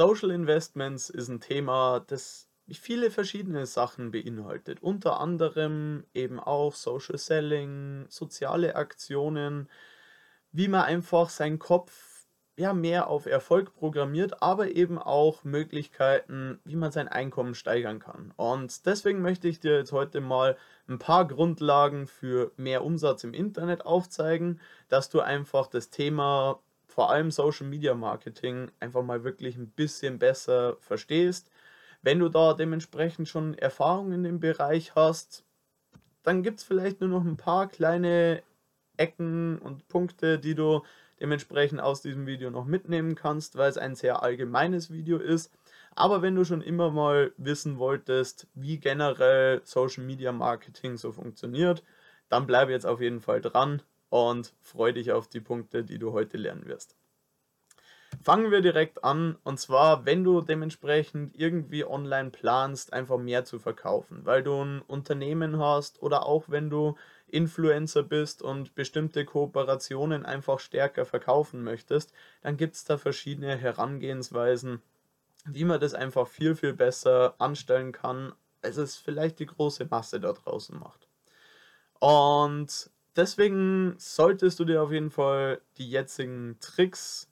Social Investments ist ein Thema, das viele verschiedene Sachen beinhaltet. Unter anderem eben auch Social Selling, soziale Aktionen, wie man einfach seinen Kopf ja mehr auf Erfolg programmiert, aber eben auch Möglichkeiten, wie man sein Einkommen steigern kann. Und deswegen möchte ich dir jetzt heute mal ein paar Grundlagen für mehr Umsatz im Internet aufzeigen, dass du einfach das Thema vor allem Social Media Marketing einfach mal wirklich ein bisschen besser verstehst. Wenn du da dementsprechend schon Erfahrung in dem Bereich hast, dann gibt es vielleicht nur noch ein paar kleine Ecken und Punkte, die du dementsprechend aus diesem Video noch mitnehmen kannst, weil es ein sehr allgemeines Video ist. Aber wenn du schon immer mal wissen wolltest, wie generell Social Media Marketing so funktioniert, dann bleibe jetzt auf jeden Fall dran und freue dich auf die Punkte, die du heute lernen wirst. Fangen wir direkt an und zwar, wenn du dementsprechend irgendwie online planst, einfach mehr zu verkaufen, weil du ein Unternehmen hast oder auch wenn du Influencer bist und bestimmte Kooperationen einfach stärker verkaufen möchtest, dann gibt es da verschiedene Herangehensweisen, wie man das einfach viel, viel besser anstellen kann, als es vielleicht die große Masse da draußen macht. Und deswegen solltest du dir auf jeden Fall die jetzigen Tricks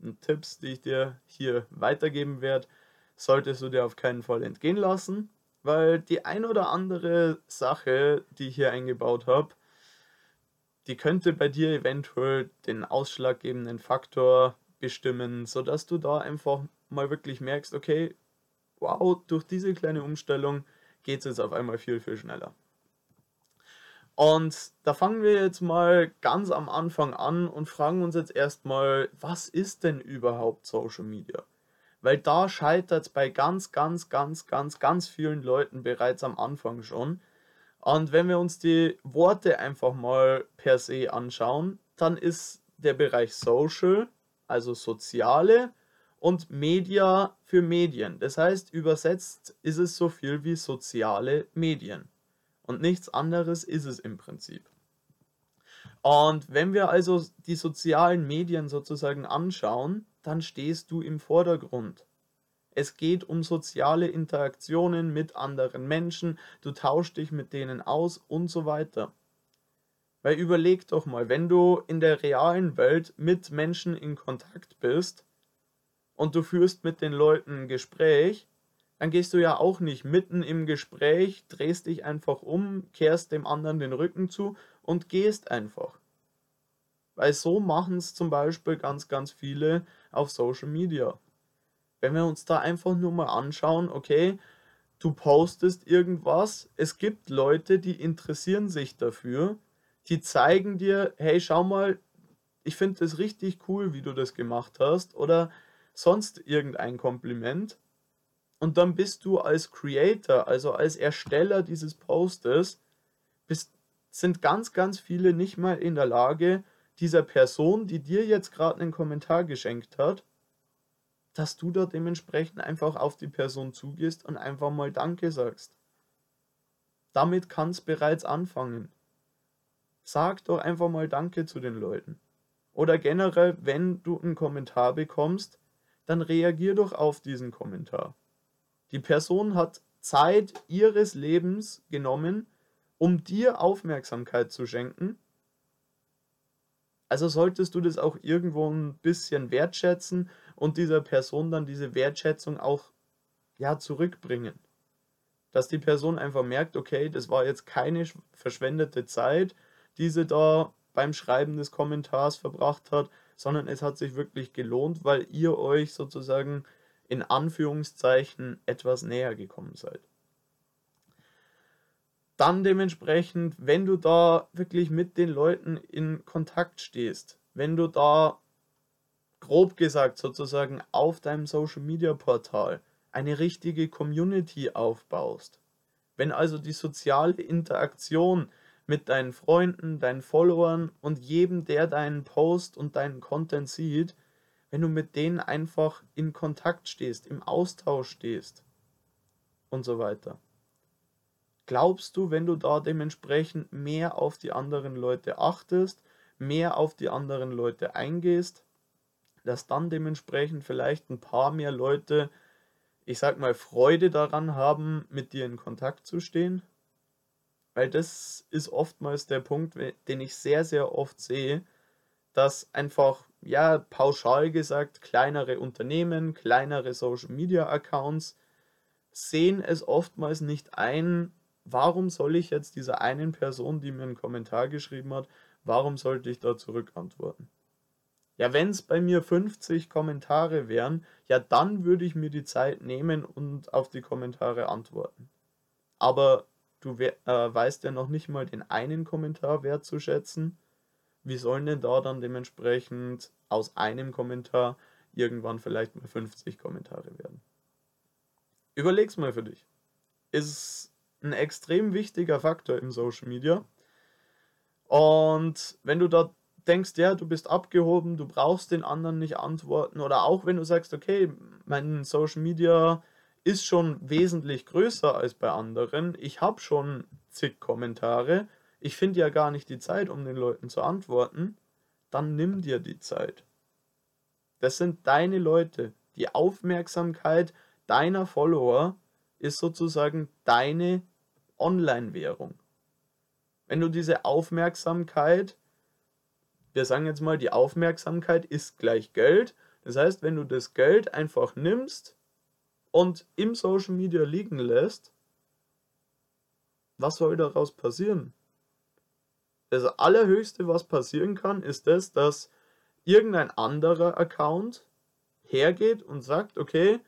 und Tipps, die ich dir hier weitergeben werde, solltest du dir auf keinen Fall entgehen lassen, weil die ein oder andere Sache, die ich hier eingebaut habe, die könnte bei dir eventuell den ausschlaggebenden Faktor bestimmen, sodass du da einfach mal wirklich merkst, okay, wow, durch diese kleine Umstellung geht es jetzt auf einmal viel, viel schneller. Und da fangen wir jetzt mal ganz am Anfang an und fragen uns jetzt erstmal, was ist denn überhaupt Social Media? Weil da scheitert es bei ganz, ganz, ganz, ganz, ganz vielen Leuten bereits am Anfang schon. Und wenn wir uns die Worte einfach mal per se anschauen, dann ist der Bereich Social, also soziale, und Media für Medien. Das heißt, übersetzt ist es so viel wie soziale Medien. Und nichts anderes ist es im Prinzip. Und wenn wir also die sozialen Medien sozusagen anschauen, dann stehst du im Vordergrund. Es geht um soziale Interaktionen mit anderen Menschen, du tauschst dich mit denen aus und so weiter. Weil überleg doch mal, wenn du in der realen Welt mit Menschen in Kontakt bist und du führst mit den Leuten ein Gespräch, dann gehst du ja auch nicht mitten im Gespräch, drehst dich einfach um, kehrst dem anderen den Rücken zu und gehst einfach. Weil so machen es zum Beispiel ganz, ganz viele auf Social Media. Wenn wir uns da einfach nur mal anschauen, okay, du postest irgendwas, es gibt Leute, die interessieren sich dafür, die zeigen dir, hey, schau mal, ich finde das richtig cool, wie du das gemacht hast, oder sonst irgendein Kompliment und dann bist du als Creator, also als Ersteller dieses Postes, bist, sind ganz, ganz viele nicht mal in der Lage, dieser Person, die dir jetzt gerade einen Kommentar geschenkt hat, dass du da dementsprechend einfach auf die Person zugehst und einfach mal Danke sagst. Damit kann es bereits anfangen. Sag doch einfach mal Danke zu den Leuten. Oder generell, wenn du einen Kommentar bekommst, dann reagier doch auf diesen Kommentar. Die Person hat Zeit ihres Lebens genommen, um dir Aufmerksamkeit zu schenken. Also solltest du das auch irgendwo ein bisschen wertschätzen und dieser Person dann diese Wertschätzung auch ja zurückbringen. Dass die Person einfach merkt, okay, das war jetzt keine verschwendete Zeit, die sie da beim Schreiben des Kommentars verbracht hat, sondern es hat sich wirklich gelohnt, weil ihr euch sozusagen in Anführungszeichen etwas näher gekommen seid. Dann dementsprechend, wenn du da wirklich mit den Leuten in Kontakt stehst, wenn du da grob gesagt sozusagen auf deinem Social Media Portal eine richtige Community aufbaust, wenn also die soziale Interaktion mit deinen Freunden, deinen Followern und jedem, der deinen Post und deinen Content sieht, wenn du mit denen einfach in Kontakt stehst, im Austausch stehst und so weiter. Glaubst du, wenn du da dementsprechend mehr auf die anderen Leute achtest, mehr auf die anderen Leute eingehst, dass dann dementsprechend vielleicht ein paar mehr Leute, ich sag mal, Freude daran haben, mit dir in Kontakt zu stehen. Weil das ist oftmals der Punkt, den ich sehr, sehr oft sehe, dass einfach, ja, pauschal gesagt, kleinere Unternehmen, kleinere Social Media Accounts sehen es oftmals nicht ein, warum soll ich jetzt dieser einen Person, die mir einen Kommentar geschrieben hat, warum sollte ich da zurückantworten? Ja, wenn es bei mir 50 Kommentare wären, ja, dann würde ich mir die Zeit nehmen und auf die Kommentare antworten. Aber du äh, weißt ja noch nicht mal den einen Kommentar wertzuschätzen. Wie sollen denn da dann dementsprechend aus einem Kommentar irgendwann vielleicht mal 50 Kommentare werden? Überleg's mal für dich. Ist ein extrem wichtiger Faktor im Social Media. Und wenn du da denkst, ja, du bist abgehoben, du brauchst den anderen nicht antworten, oder auch wenn du sagst, okay, mein Social Media ist schon wesentlich größer als bei anderen, ich habe schon zig Kommentare, ich finde ja gar nicht die Zeit, um den Leuten zu antworten, dann nimm dir die Zeit. Das sind deine Leute. Die Aufmerksamkeit deiner Follower ist sozusagen deine Online-Währung. Wenn du diese Aufmerksamkeit wir sagen jetzt mal, die Aufmerksamkeit ist gleich Geld. Das heißt, wenn du das Geld einfach nimmst und im Social Media liegen lässt, was soll daraus passieren? Das allerhöchste, was passieren kann, ist das, dass irgendein anderer Account hergeht und sagt, okay,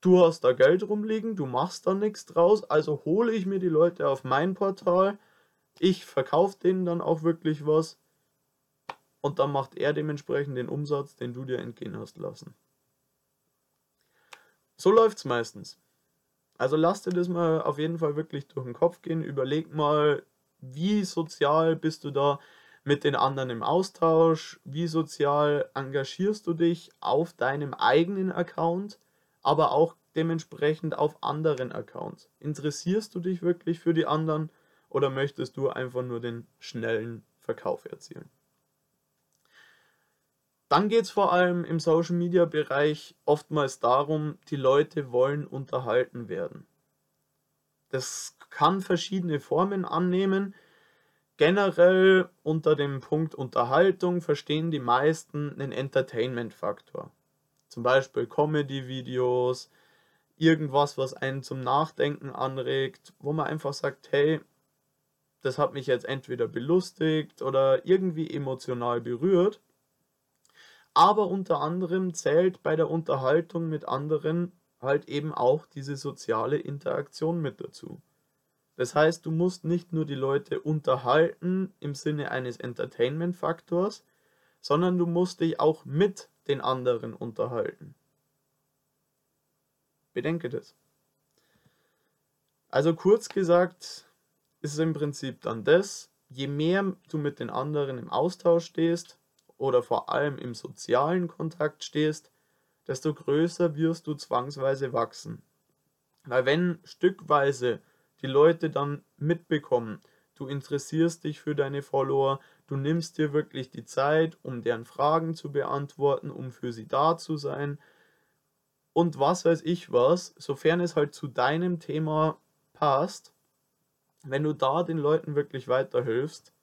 du hast da Geld rumliegen, du machst da nichts draus, also hole ich mir die Leute auf mein Portal, ich verkaufe denen dann auch wirklich was und dann macht er dementsprechend den Umsatz, den du dir entgehen hast lassen. So läuft es meistens. Also lass dir das mal auf jeden Fall wirklich durch den Kopf gehen. Überleg mal, wie sozial bist du da mit den anderen im Austausch? Wie sozial engagierst du dich auf deinem eigenen Account, aber auch dementsprechend auf anderen Accounts? Interessierst du dich wirklich für die anderen oder möchtest du einfach nur den schnellen Verkauf erzielen? Dann geht es vor allem im Social Media Bereich oftmals darum, die Leute wollen unterhalten werden. Das kann verschiedene Formen annehmen. Generell unter dem Punkt Unterhaltung verstehen die meisten einen Entertainment-Faktor. Zum Beispiel Comedy-Videos, irgendwas, was einen zum Nachdenken anregt, wo man einfach sagt, hey, das hat mich jetzt entweder belustigt oder irgendwie emotional berührt. Aber unter anderem zählt bei der Unterhaltung mit anderen halt eben auch diese soziale Interaktion mit dazu. Das heißt, du musst nicht nur die Leute unterhalten im Sinne eines Entertainment-Faktors, sondern du musst dich auch mit den anderen unterhalten. Bedenke das. Also kurz gesagt ist es im Prinzip dann das, je mehr du mit den anderen im Austausch stehst, oder vor allem im sozialen Kontakt stehst, desto größer wirst du zwangsweise wachsen. Weil wenn stückweise die Leute dann mitbekommen, du interessierst dich für deine Follower, du nimmst dir wirklich die Zeit, um deren Fragen zu beantworten, um für sie da zu sein und was weiß ich was, sofern es halt zu deinem Thema passt, wenn du da den Leuten wirklich weiterhilfst,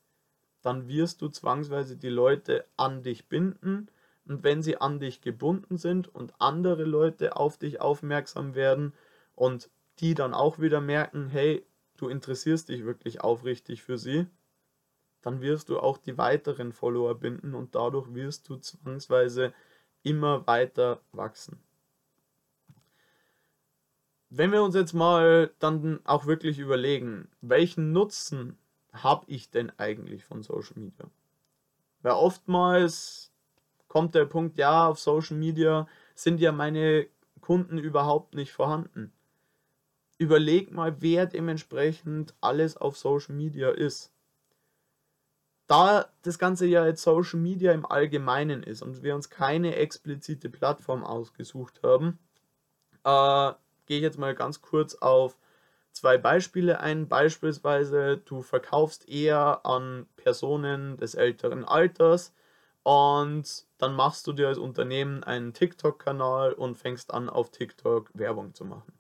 dann wirst du zwangsweise die Leute an dich binden. Und wenn sie an dich gebunden sind und andere Leute auf dich aufmerksam werden und die dann auch wieder merken, hey, du interessierst dich wirklich aufrichtig für sie, dann wirst du auch die weiteren Follower binden und dadurch wirst du zwangsweise immer weiter wachsen. Wenn wir uns jetzt mal dann auch wirklich überlegen, welchen Nutzen habe ich denn eigentlich von Social Media? Weil oftmals kommt der Punkt, ja, auf Social Media sind ja meine Kunden überhaupt nicht vorhanden. Überleg mal, wer dementsprechend alles auf Social Media ist. Da das Ganze ja jetzt Social Media im Allgemeinen ist und wir uns keine explizite Plattform ausgesucht haben, äh, gehe ich jetzt mal ganz kurz auf zwei Beispiele ein. Beispielsweise, du verkaufst eher an Personen des älteren Alters Und dann machst du dir als Unternehmen einen TikTok-Kanal und fängst an, auf TikTok Werbung zu machen.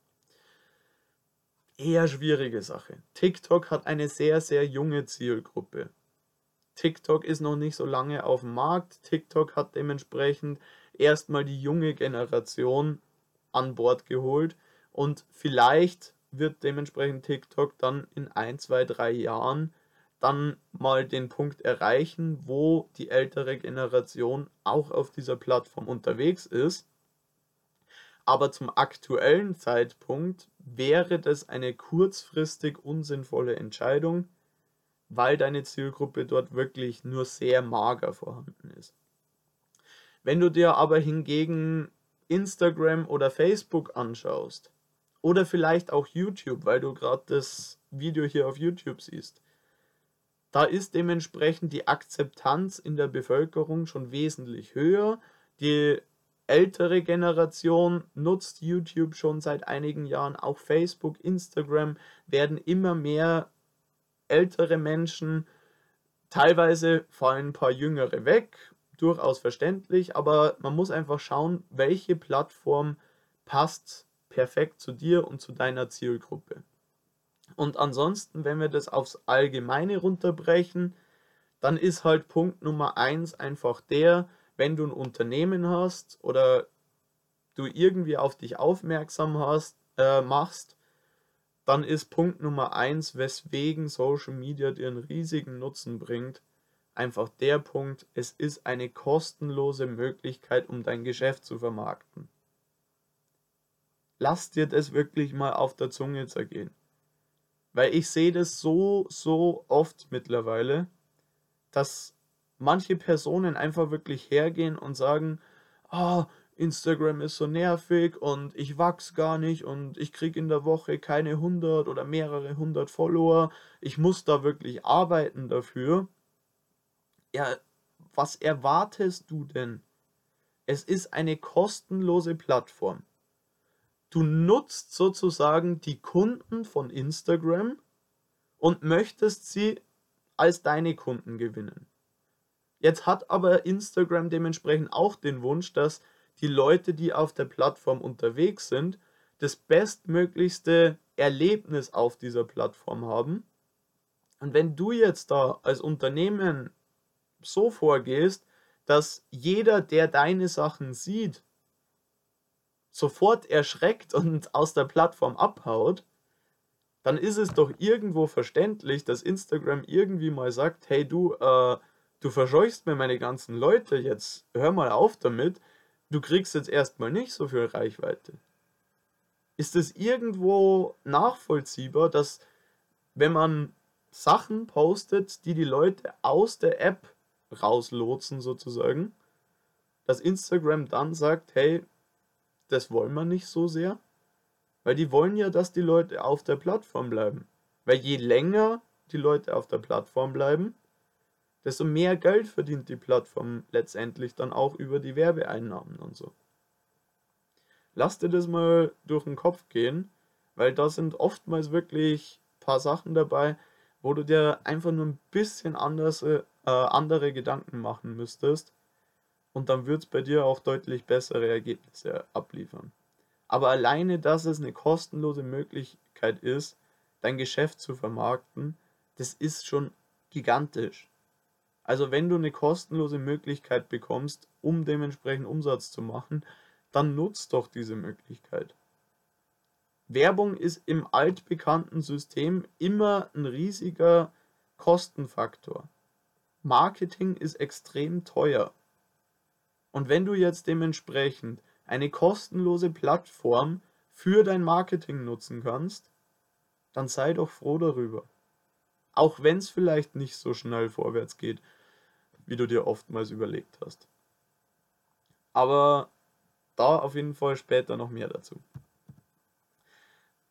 Eher schwierige Sache. TikTok hat eine sehr, sehr junge Zielgruppe. TikTok ist noch nicht so lange auf dem Markt. TikTok hat dementsprechend erstmal die junge Generation an Bord geholt und vielleicht wird dementsprechend TikTok dann in ein, zwei, drei Jahren dann mal den Punkt erreichen, wo die ältere Generation auch auf dieser Plattform unterwegs ist. Aber zum aktuellen Zeitpunkt wäre das eine kurzfristig unsinnvolle Entscheidung, weil deine Zielgruppe dort wirklich nur sehr mager vorhanden ist. Wenn du dir aber hingegen Instagram oder Facebook anschaust oder vielleicht auch YouTube, weil du gerade das Video hier auf YouTube siehst, da ist dementsprechend die Akzeptanz in der Bevölkerung schon wesentlich höher. Die ältere Generation nutzt YouTube schon seit einigen Jahren, auch Facebook, Instagram werden immer mehr ältere Menschen, teilweise fallen ein paar jüngere weg, durchaus verständlich, aber man muss einfach schauen, welche Plattform passt perfekt zu dir und zu deiner Zielgruppe. Und ansonsten, wenn wir das aufs Allgemeine runterbrechen, dann ist halt Punkt Nummer eins einfach der, wenn du ein Unternehmen hast oder du irgendwie auf dich aufmerksam hast, äh, machst, dann ist Punkt Nummer eins, weswegen Social Media dir einen riesigen Nutzen bringt, einfach der Punkt, es ist eine kostenlose Möglichkeit, um dein Geschäft zu vermarkten. Lass dir das wirklich mal auf der Zunge zergehen. Weil ich sehe das so, so oft mittlerweile, dass manche Personen einfach wirklich hergehen und sagen, ah, Instagram ist so nervig und ich wachs gar nicht und ich kriege in der Woche keine 100 oder mehrere hundert Follower. Ich muss da wirklich arbeiten dafür. Ja, was erwartest du denn? Es ist eine kostenlose Plattform. Du nutzt sozusagen die Kunden von Instagram und möchtest sie als deine Kunden gewinnen. Jetzt hat aber Instagram dementsprechend auch den Wunsch, dass die Leute, die auf der Plattform unterwegs sind, das bestmöglichste Erlebnis auf dieser Plattform haben. Und wenn du jetzt da als Unternehmen so vorgehst, dass jeder, der deine Sachen sieht, sofort erschreckt und aus der Plattform abhaut, dann ist es doch irgendwo verständlich, dass Instagram irgendwie mal sagt, hey du, äh, du verscheuchst mir meine ganzen Leute, jetzt hör mal auf damit, du kriegst jetzt erstmal nicht so viel Reichweite. Ist es irgendwo nachvollziehbar, dass wenn man Sachen postet, die die Leute aus der App rauslotsen sozusagen, dass Instagram dann sagt, hey, das wollen wir nicht so sehr. Weil die wollen ja, dass die Leute auf der Plattform bleiben. Weil je länger die Leute auf der Plattform bleiben, desto mehr Geld verdient die Plattform letztendlich dann auch über die Werbeeinnahmen und so. Lass dir das mal durch den Kopf gehen, weil da sind oftmals wirklich ein paar Sachen dabei, wo du dir einfach nur ein bisschen anders, äh, andere Gedanken machen müsstest, und dann wird es bei dir auch deutlich bessere Ergebnisse abliefern. Aber alleine, dass es eine kostenlose Möglichkeit ist, dein Geschäft zu vermarkten, das ist schon gigantisch. Also wenn du eine kostenlose Möglichkeit bekommst, um dementsprechend Umsatz zu machen, dann nutzt doch diese Möglichkeit. Werbung ist im altbekannten System immer ein riesiger Kostenfaktor. Marketing ist extrem teuer. Und wenn du jetzt dementsprechend eine kostenlose Plattform für dein Marketing nutzen kannst, dann sei doch froh darüber. Auch wenn es vielleicht nicht so schnell vorwärts geht, wie du dir oftmals überlegt hast. Aber da auf jeden Fall später noch mehr dazu.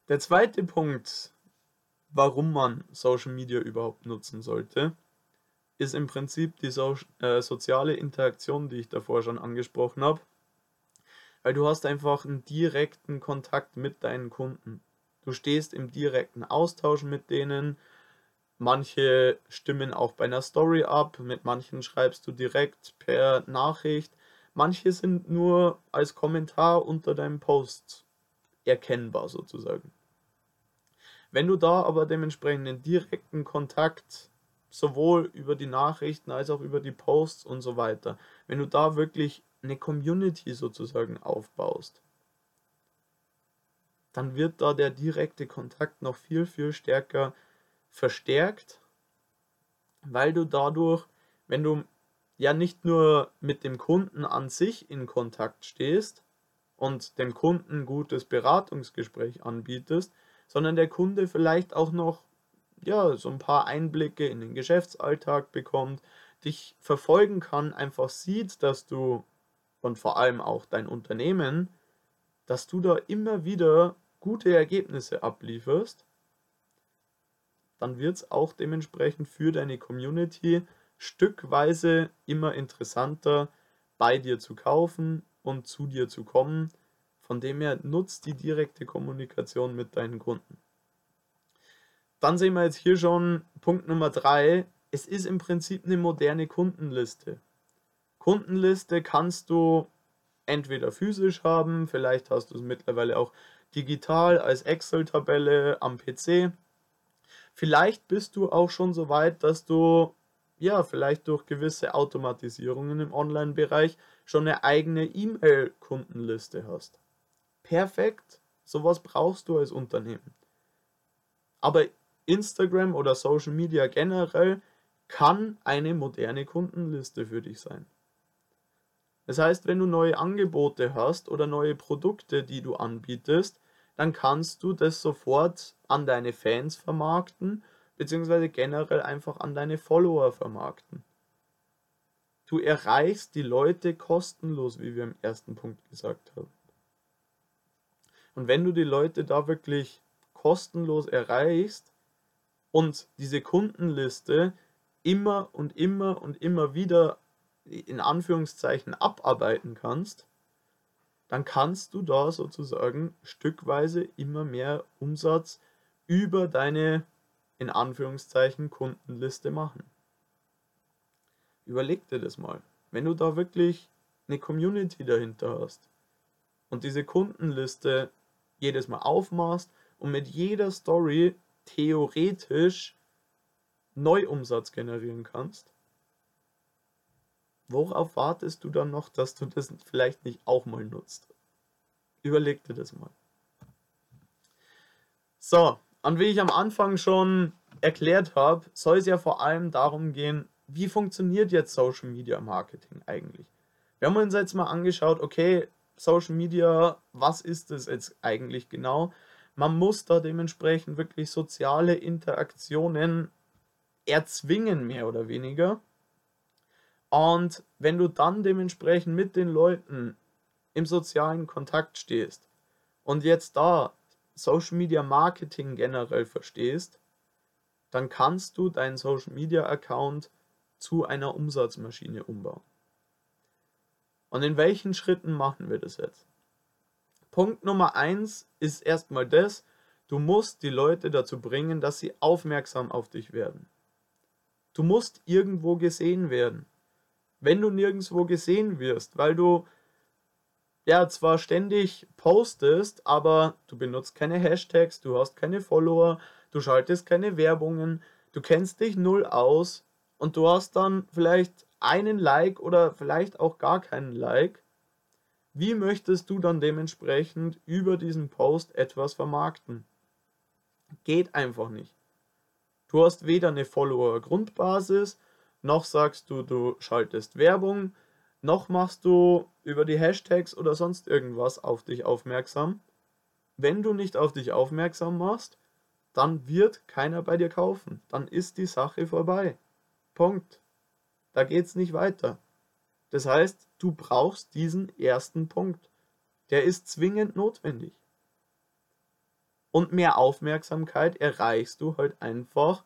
Der zweite Punkt, warum man Social Media überhaupt nutzen sollte, ist im Prinzip die so, äh, soziale Interaktion, die ich davor schon angesprochen habe. Weil du hast einfach einen direkten Kontakt mit deinen Kunden. Du stehst im direkten Austausch mit denen. Manche stimmen auch bei einer Story ab, mit manchen schreibst du direkt per Nachricht. Manche sind nur als Kommentar unter deinem Post erkennbar sozusagen. Wenn du da aber dementsprechend den direkten Kontakt sowohl über die Nachrichten als auch über die Posts und so weiter, wenn du da wirklich eine Community sozusagen aufbaust, dann wird da der direkte Kontakt noch viel, viel stärker verstärkt, weil du dadurch, wenn du ja nicht nur mit dem Kunden an sich in Kontakt stehst und dem Kunden gutes Beratungsgespräch anbietest, sondern der Kunde vielleicht auch noch ja, so ein paar Einblicke in den Geschäftsalltag bekommt, dich verfolgen kann, einfach sieht, dass du und vor allem auch dein Unternehmen, dass du da immer wieder gute Ergebnisse ablieferst dann wird es auch dementsprechend für deine Community stückweise immer interessanter, bei dir zu kaufen und zu dir zu kommen. Von dem her nutzt die direkte Kommunikation mit deinen Kunden. Dann sehen wir jetzt hier schon Punkt Nummer drei. Es ist im Prinzip eine moderne Kundenliste. Kundenliste kannst du entweder physisch haben, vielleicht hast du es mittlerweile auch digital als Excel-Tabelle am PC Vielleicht bist du auch schon so weit, dass du ja vielleicht durch gewisse Automatisierungen im Online-Bereich schon eine eigene E-Mail-Kundenliste hast. Perfekt, sowas brauchst du als Unternehmen. Aber Instagram oder Social Media generell kann eine moderne Kundenliste für dich sein. Das heißt, wenn du neue Angebote hast oder neue Produkte, die du anbietest, dann kannst du das sofort an deine Fans vermarkten, beziehungsweise generell einfach an deine Follower vermarkten. Du erreichst die Leute kostenlos, wie wir im ersten Punkt gesagt haben. Und wenn du die Leute da wirklich kostenlos erreichst und diese Kundenliste immer und immer und immer wieder in Anführungszeichen abarbeiten kannst, dann kannst du da sozusagen stückweise immer mehr Umsatz über deine in Anführungszeichen Kundenliste machen. Überleg dir das mal. Wenn du da wirklich eine Community dahinter hast und diese Kundenliste jedes Mal aufmachst und mit jeder Story theoretisch Neuumsatz generieren kannst, Worauf wartest du dann noch, dass du das vielleicht nicht auch mal nutzt? Überleg dir das mal. So, und wie ich am Anfang schon erklärt habe, soll es ja vor allem darum gehen, wie funktioniert jetzt Social Media Marketing eigentlich? Wir haben uns jetzt mal angeschaut, okay, Social Media, was ist es jetzt eigentlich genau? Man muss da dementsprechend wirklich soziale Interaktionen erzwingen, mehr oder weniger. Und wenn du dann dementsprechend mit den Leuten im sozialen Kontakt stehst und jetzt da Social Media Marketing generell verstehst, dann kannst du deinen Social Media Account zu einer Umsatzmaschine umbauen. Und in welchen Schritten machen wir das jetzt? Punkt Nummer eins ist erstmal das, du musst die Leute dazu bringen, dass sie aufmerksam auf dich werden. Du musst irgendwo gesehen werden wenn du nirgendwo gesehen wirst, weil du ja zwar ständig postest, aber du benutzt keine Hashtags, du hast keine Follower, du schaltest keine Werbungen, du kennst dich null aus und du hast dann vielleicht einen Like oder vielleicht auch gar keinen Like. Wie möchtest du dann dementsprechend über diesen Post etwas vermarkten? Geht einfach nicht. Du hast weder eine Follower-Grundbasis, noch sagst du, du schaltest Werbung, noch machst du über die Hashtags oder sonst irgendwas auf dich aufmerksam. Wenn du nicht auf dich aufmerksam machst, dann wird keiner bei dir kaufen. Dann ist die Sache vorbei. Punkt. Da geht's nicht weiter. Das heißt, du brauchst diesen ersten Punkt. Der ist zwingend notwendig. Und mehr Aufmerksamkeit erreichst du halt einfach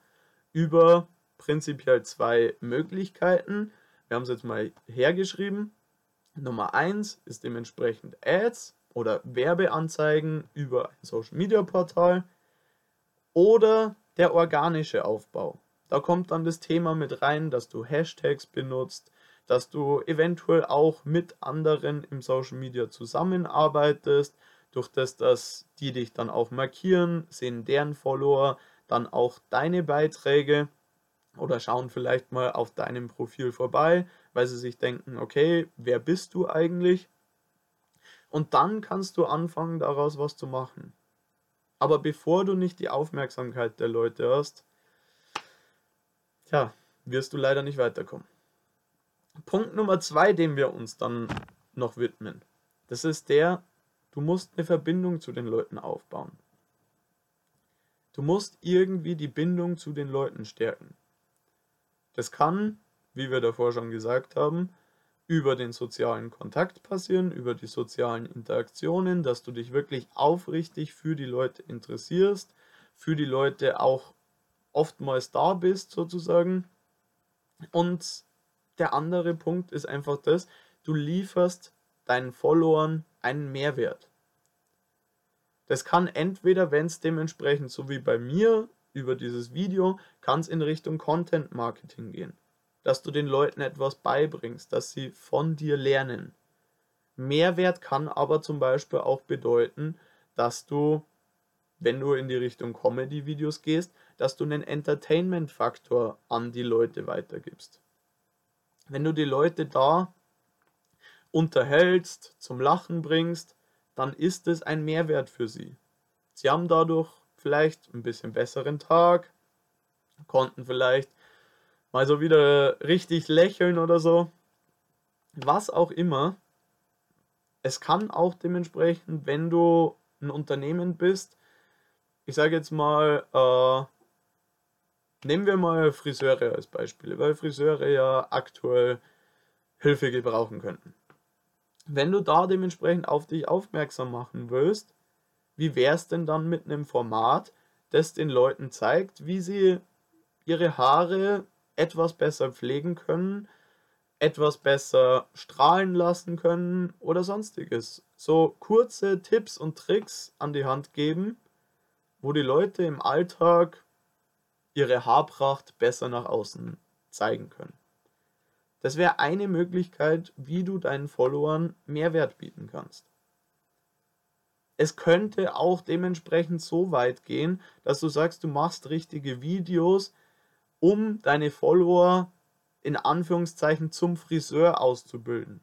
über prinzipiell zwei Möglichkeiten. Wir haben es jetzt mal hergeschrieben. Nummer 1 ist dementsprechend Ads oder Werbeanzeigen über ein Social Media Portal oder der organische Aufbau. Da kommt dann das Thema mit rein, dass du Hashtags benutzt, dass du eventuell auch mit anderen im Social Media zusammenarbeitest, durch das, dass die dich dann auch markieren, sehen deren Follower dann auch deine Beiträge oder schauen vielleicht mal auf deinem Profil vorbei, weil sie sich denken, okay, wer bist du eigentlich? Und dann kannst du anfangen, daraus was zu machen. Aber bevor du nicht die Aufmerksamkeit der Leute hast, tja, wirst du leider nicht weiterkommen. Punkt Nummer zwei, dem wir uns dann noch widmen, das ist der, du musst eine Verbindung zu den Leuten aufbauen. Du musst irgendwie die Bindung zu den Leuten stärken. Das kann, wie wir davor schon gesagt haben, über den sozialen Kontakt passieren, über die sozialen Interaktionen, dass du dich wirklich aufrichtig für die Leute interessierst, für die Leute auch oftmals da bist sozusagen. Und der andere Punkt ist einfach das, du lieferst deinen Followern einen Mehrwert. Das kann entweder, wenn es dementsprechend so wie bei mir über dieses Video, kann es in Richtung Content Marketing gehen dass du den Leuten etwas beibringst, dass sie von dir lernen. Mehrwert kann aber zum Beispiel auch bedeuten, dass du, wenn du in die Richtung Comedy-Videos gehst, dass du einen Entertainment-Faktor an die Leute weitergibst. Wenn du die Leute da unterhältst, zum Lachen bringst, dann ist es ein Mehrwert für sie. Sie haben dadurch vielleicht ein bisschen besseren Tag, konnten vielleicht mal so wieder richtig lächeln oder so. Was auch immer. Es kann auch dementsprechend, wenn du ein Unternehmen bist, ich sage jetzt mal, äh, nehmen wir mal Friseure als Beispiel, weil Friseure ja aktuell Hilfe gebrauchen könnten. Wenn du da dementsprechend auf dich aufmerksam machen willst, wie wäre es denn dann mit einem Format, das den Leuten zeigt, wie sie ihre Haare etwas besser pflegen können, etwas besser strahlen lassen können oder sonstiges. So kurze Tipps und Tricks an die Hand geben, wo die Leute im Alltag ihre Haarpracht besser nach außen zeigen können. Das wäre eine Möglichkeit, wie du deinen Followern Mehrwert bieten kannst. Es könnte auch dementsprechend so weit gehen, dass du sagst, du machst richtige Videos, um deine Follower in Anführungszeichen zum Friseur auszubilden.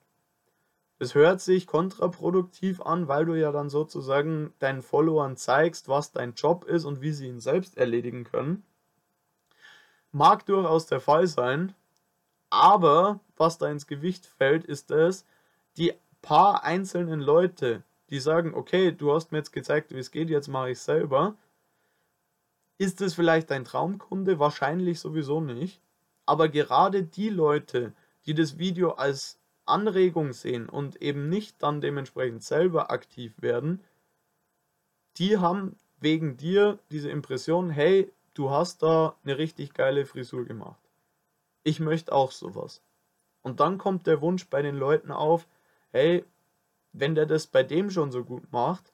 Das hört sich kontraproduktiv an, weil du ja dann sozusagen deinen Followern zeigst, was dein Job ist und wie sie ihn selbst erledigen können. Mag durchaus der Fall sein, aber was da ins Gewicht fällt, ist es, die paar einzelnen Leute, die sagen, okay, du hast mir jetzt gezeigt, wie es geht, jetzt mache ich es selber, ist es vielleicht dein Traumkunde? Wahrscheinlich sowieso nicht. Aber gerade die Leute, die das Video als Anregung sehen und eben nicht dann dementsprechend selber aktiv werden, die haben wegen dir diese Impression, hey, du hast da eine richtig geile Frisur gemacht. Ich möchte auch sowas. Und dann kommt der Wunsch bei den Leuten auf, hey, wenn der das bei dem schon so gut macht,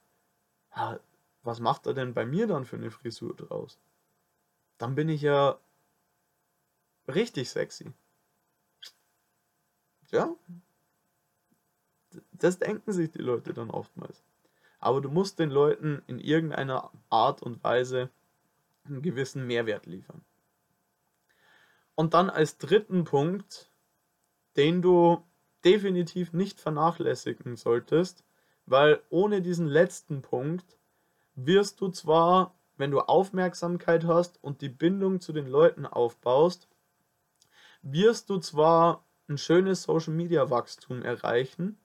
was macht er denn bei mir dann für eine Frisur draus? Dann bin ich ja richtig sexy. Ja? Das denken sich die Leute dann oftmals. Aber du musst den Leuten in irgendeiner Art und Weise einen gewissen Mehrwert liefern. Und dann als dritten Punkt, den du definitiv nicht vernachlässigen solltest, weil ohne diesen letzten Punkt wirst du zwar, wenn du Aufmerksamkeit hast und die Bindung zu den Leuten aufbaust, wirst du zwar ein schönes Social Media Wachstum erreichen,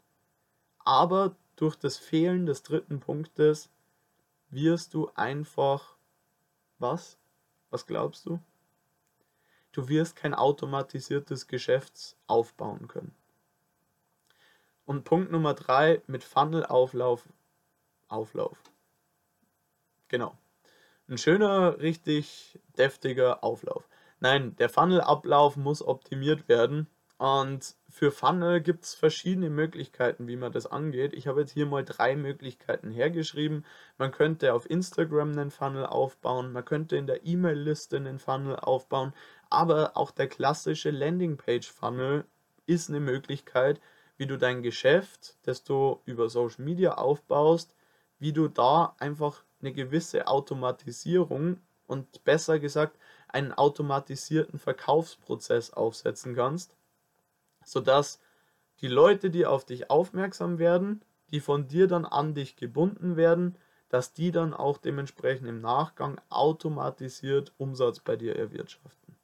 aber durch das Fehlen des dritten Punktes wirst du einfach was? Was glaubst du? Du wirst kein automatisiertes Geschäft aufbauen können. Und Punkt Nummer drei mit Funnel-Auflauf. Auflauf. Genau. Ein schöner, richtig deftiger Auflauf. Nein, der Funnel-Ablauf muss optimiert werden. Und für Funnel gibt es verschiedene Möglichkeiten, wie man das angeht. Ich habe jetzt hier mal drei Möglichkeiten hergeschrieben. Man könnte auf Instagram einen Funnel aufbauen, man könnte in der E-Mail-Liste einen Funnel aufbauen, aber auch der klassische Landingpage-Funnel ist eine Möglichkeit, wie du dein Geschäft, das du über Social Media aufbaust, wie du da einfach eine gewisse Automatisierung und besser gesagt einen automatisierten Verkaufsprozess aufsetzen kannst, sodass die Leute, die auf dich aufmerksam werden, die von dir dann an dich gebunden werden, dass die dann auch dementsprechend im Nachgang automatisiert Umsatz bei dir erwirtschaften.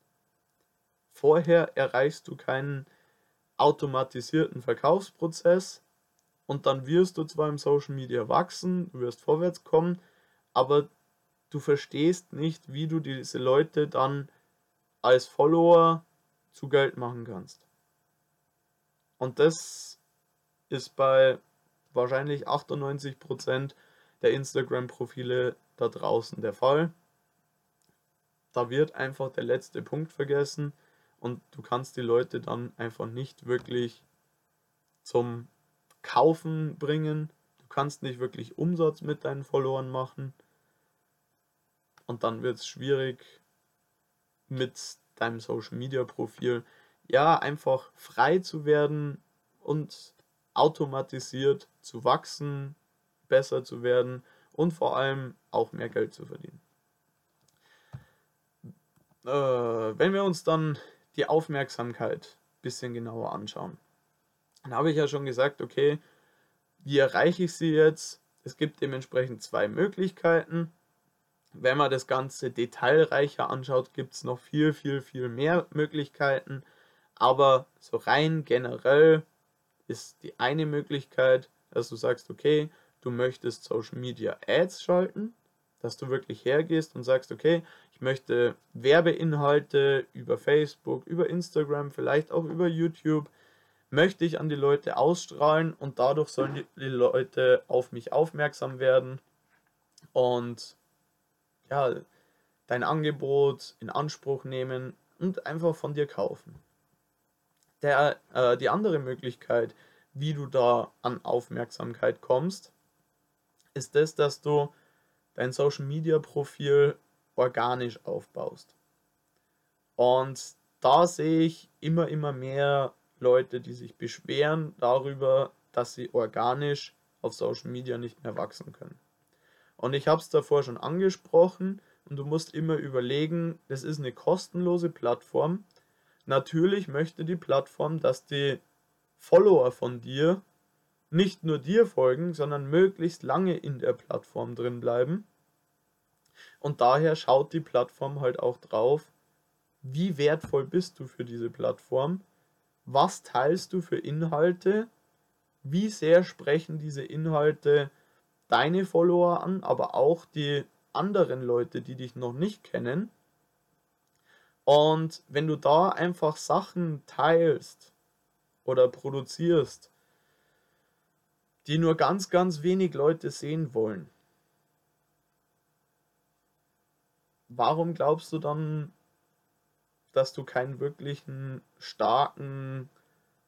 Vorher erreichst du keinen automatisierten Verkaufsprozess und dann wirst du zwar im Social Media wachsen, du wirst vorwärts kommen, aber du verstehst nicht, wie du diese Leute dann als Follower zu Geld machen kannst. Und das ist bei wahrscheinlich 98% der Instagram-Profile da draußen der Fall. Da wird einfach der letzte Punkt vergessen und du kannst die Leute dann einfach nicht wirklich zum Kaufen bringen. Du kannst nicht wirklich Umsatz mit deinen Followern machen. Und dann wird es schwierig mit deinem Social Media Profil ja einfach frei zu werden und automatisiert zu wachsen, besser zu werden und vor allem auch mehr Geld zu verdienen. Äh, wenn wir uns dann die Aufmerksamkeit ein bisschen genauer anschauen, dann habe ich ja schon gesagt, okay, wie erreiche ich sie jetzt? Es gibt dementsprechend zwei Möglichkeiten. Wenn man das Ganze detailreicher anschaut, gibt es noch viel, viel, viel mehr Möglichkeiten. Aber so rein generell ist die eine Möglichkeit, dass du sagst, okay, du möchtest Social Media Ads schalten, dass du wirklich hergehst und sagst, okay, ich möchte Werbeinhalte über Facebook, über Instagram, vielleicht auch über YouTube, möchte ich an die Leute ausstrahlen und dadurch sollen die, Leute auf mich aufmerksam werden und ja, dein Angebot in Anspruch nehmen und einfach von dir kaufen. Der, äh, die andere Möglichkeit, wie du da an Aufmerksamkeit kommst, ist das, dass du dein Social Media Profil organisch aufbaust. Und da sehe ich immer, immer mehr Leute, die sich beschweren darüber, dass sie organisch auf Social Media nicht mehr wachsen können. Und ich habe es davor schon angesprochen und du musst immer überlegen, das ist eine kostenlose Plattform. Natürlich möchte die Plattform, dass die Follower von dir nicht nur dir folgen, sondern möglichst lange in der Plattform drin bleiben. Und daher schaut die Plattform halt auch drauf, wie wertvoll bist du für diese Plattform, was teilst du für Inhalte, wie sehr sprechen diese Inhalte deine Follower an, aber auch die anderen Leute, die dich noch nicht kennen. Und wenn du da einfach Sachen teilst oder produzierst, die nur ganz, ganz wenig Leute sehen wollen, warum glaubst du dann, dass du keinen wirklichen starken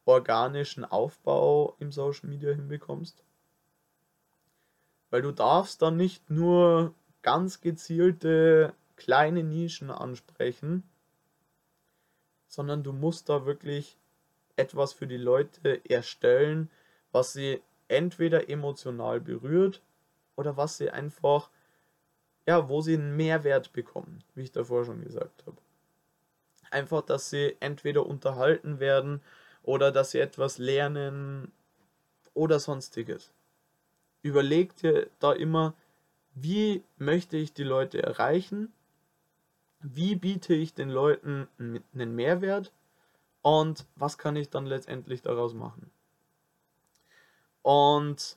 organischen Aufbau im Social Media hinbekommst? Weil du darfst dann nicht nur ganz gezielte kleine Nischen ansprechen, sondern du musst da wirklich etwas für die Leute erstellen, was sie entweder emotional berührt oder was sie einfach, ja, wo sie einen Mehrwert bekommen, wie ich davor schon gesagt habe. Einfach, dass sie entweder unterhalten werden oder dass sie etwas lernen oder sonstiges überleg dir da immer, wie möchte ich die Leute erreichen, wie biete ich den Leuten einen Mehrwert und was kann ich dann letztendlich daraus machen. Und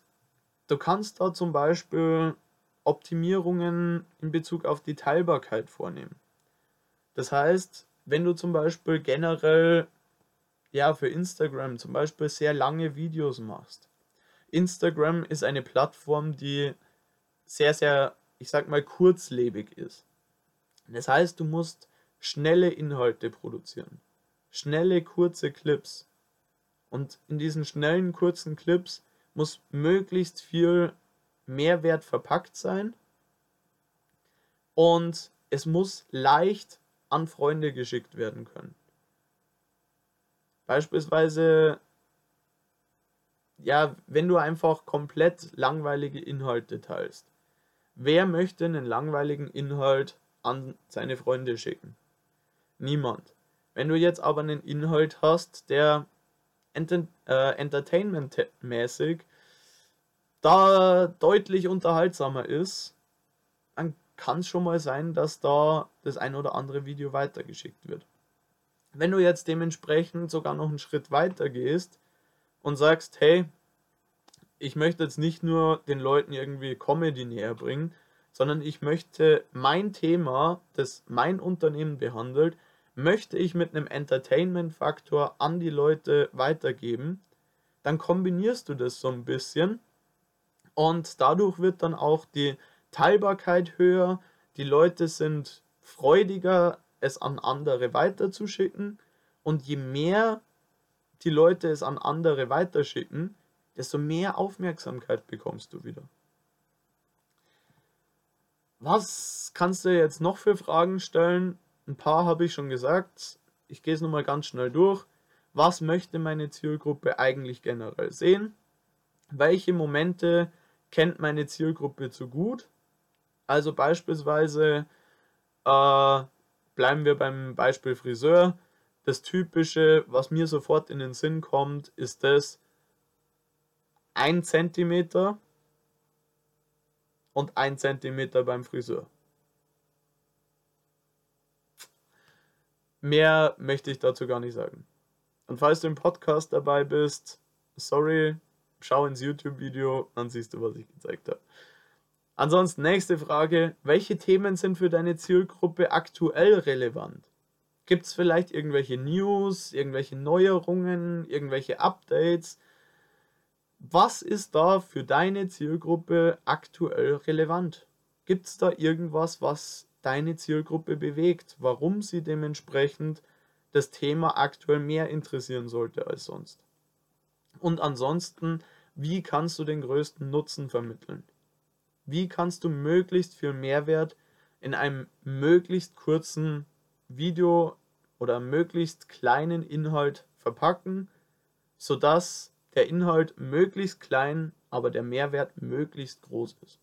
du kannst da zum Beispiel Optimierungen in Bezug auf die Teilbarkeit vornehmen. Das heißt, wenn du zum Beispiel generell ja für Instagram zum Beispiel sehr lange Videos machst, Instagram ist eine Plattform, die sehr, sehr, ich sag mal, kurzlebig ist. Das heißt, du musst schnelle Inhalte produzieren. Schnelle, kurze Clips. Und in diesen schnellen, kurzen Clips muss möglichst viel Mehrwert verpackt sein. Und es muss leicht an Freunde geschickt werden können. Beispielsweise, ja, wenn du einfach komplett langweilige Inhalte teilst. Wer möchte einen langweiligen Inhalt an seine Freunde schicken? Niemand. Wenn du jetzt aber einen Inhalt hast, der ent äh, entertainmentmäßig da deutlich unterhaltsamer ist, dann kann es schon mal sein, dass da das ein oder andere Video weitergeschickt wird. Wenn du jetzt dementsprechend sogar noch einen Schritt weiter gehst und sagst, hey, ich möchte jetzt nicht nur den Leuten irgendwie Comedy näher bringen, sondern ich möchte mein Thema, das mein Unternehmen behandelt, möchte ich mit einem Entertainment-Faktor an die Leute weitergeben, dann kombinierst du das so ein bisschen und dadurch wird dann auch die Teilbarkeit höher, die Leute sind freudiger, es an andere weiterzuschicken und je mehr die Leute es an andere weiterschicken, desto mehr Aufmerksamkeit bekommst du wieder. Was kannst du jetzt noch für Fragen stellen? Ein paar habe ich schon gesagt. Ich gehe es nochmal ganz schnell durch. Was möchte meine Zielgruppe eigentlich generell sehen? Welche Momente kennt meine Zielgruppe zu gut? Also beispielsweise äh, bleiben wir beim Beispiel Friseur. Das typische, was mir sofort in den Sinn kommt, ist das 1 cm und 1 cm beim Friseur. Mehr möchte ich dazu gar nicht sagen. Und falls du im Podcast dabei bist, sorry, schau ins YouTube-Video, dann siehst du, was ich gezeigt habe. Ansonsten nächste Frage, welche Themen sind für deine Zielgruppe aktuell relevant? Gibt es vielleicht irgendwelche News, irgendwelche Neuerungen, irgendwelche Updates? Was ist da für deine Zielgruppe aktuell relevant? Gibt es da irgendwas, was deine Zielgruppe bewegt, warum sie dementsprechend das Thema aktuell mehr interessieren sollte als sonst. Und ansonsten, wie kannst du den größten Nutzen vermitteln? Wie kannst du möglichst viel Mehrwert in einem möglichst kurzen Video oder möglichst kleinen Inhalt verpacken, sodass der Inhalt möglichst klein, aber der Mehrwert möglichst groß ist?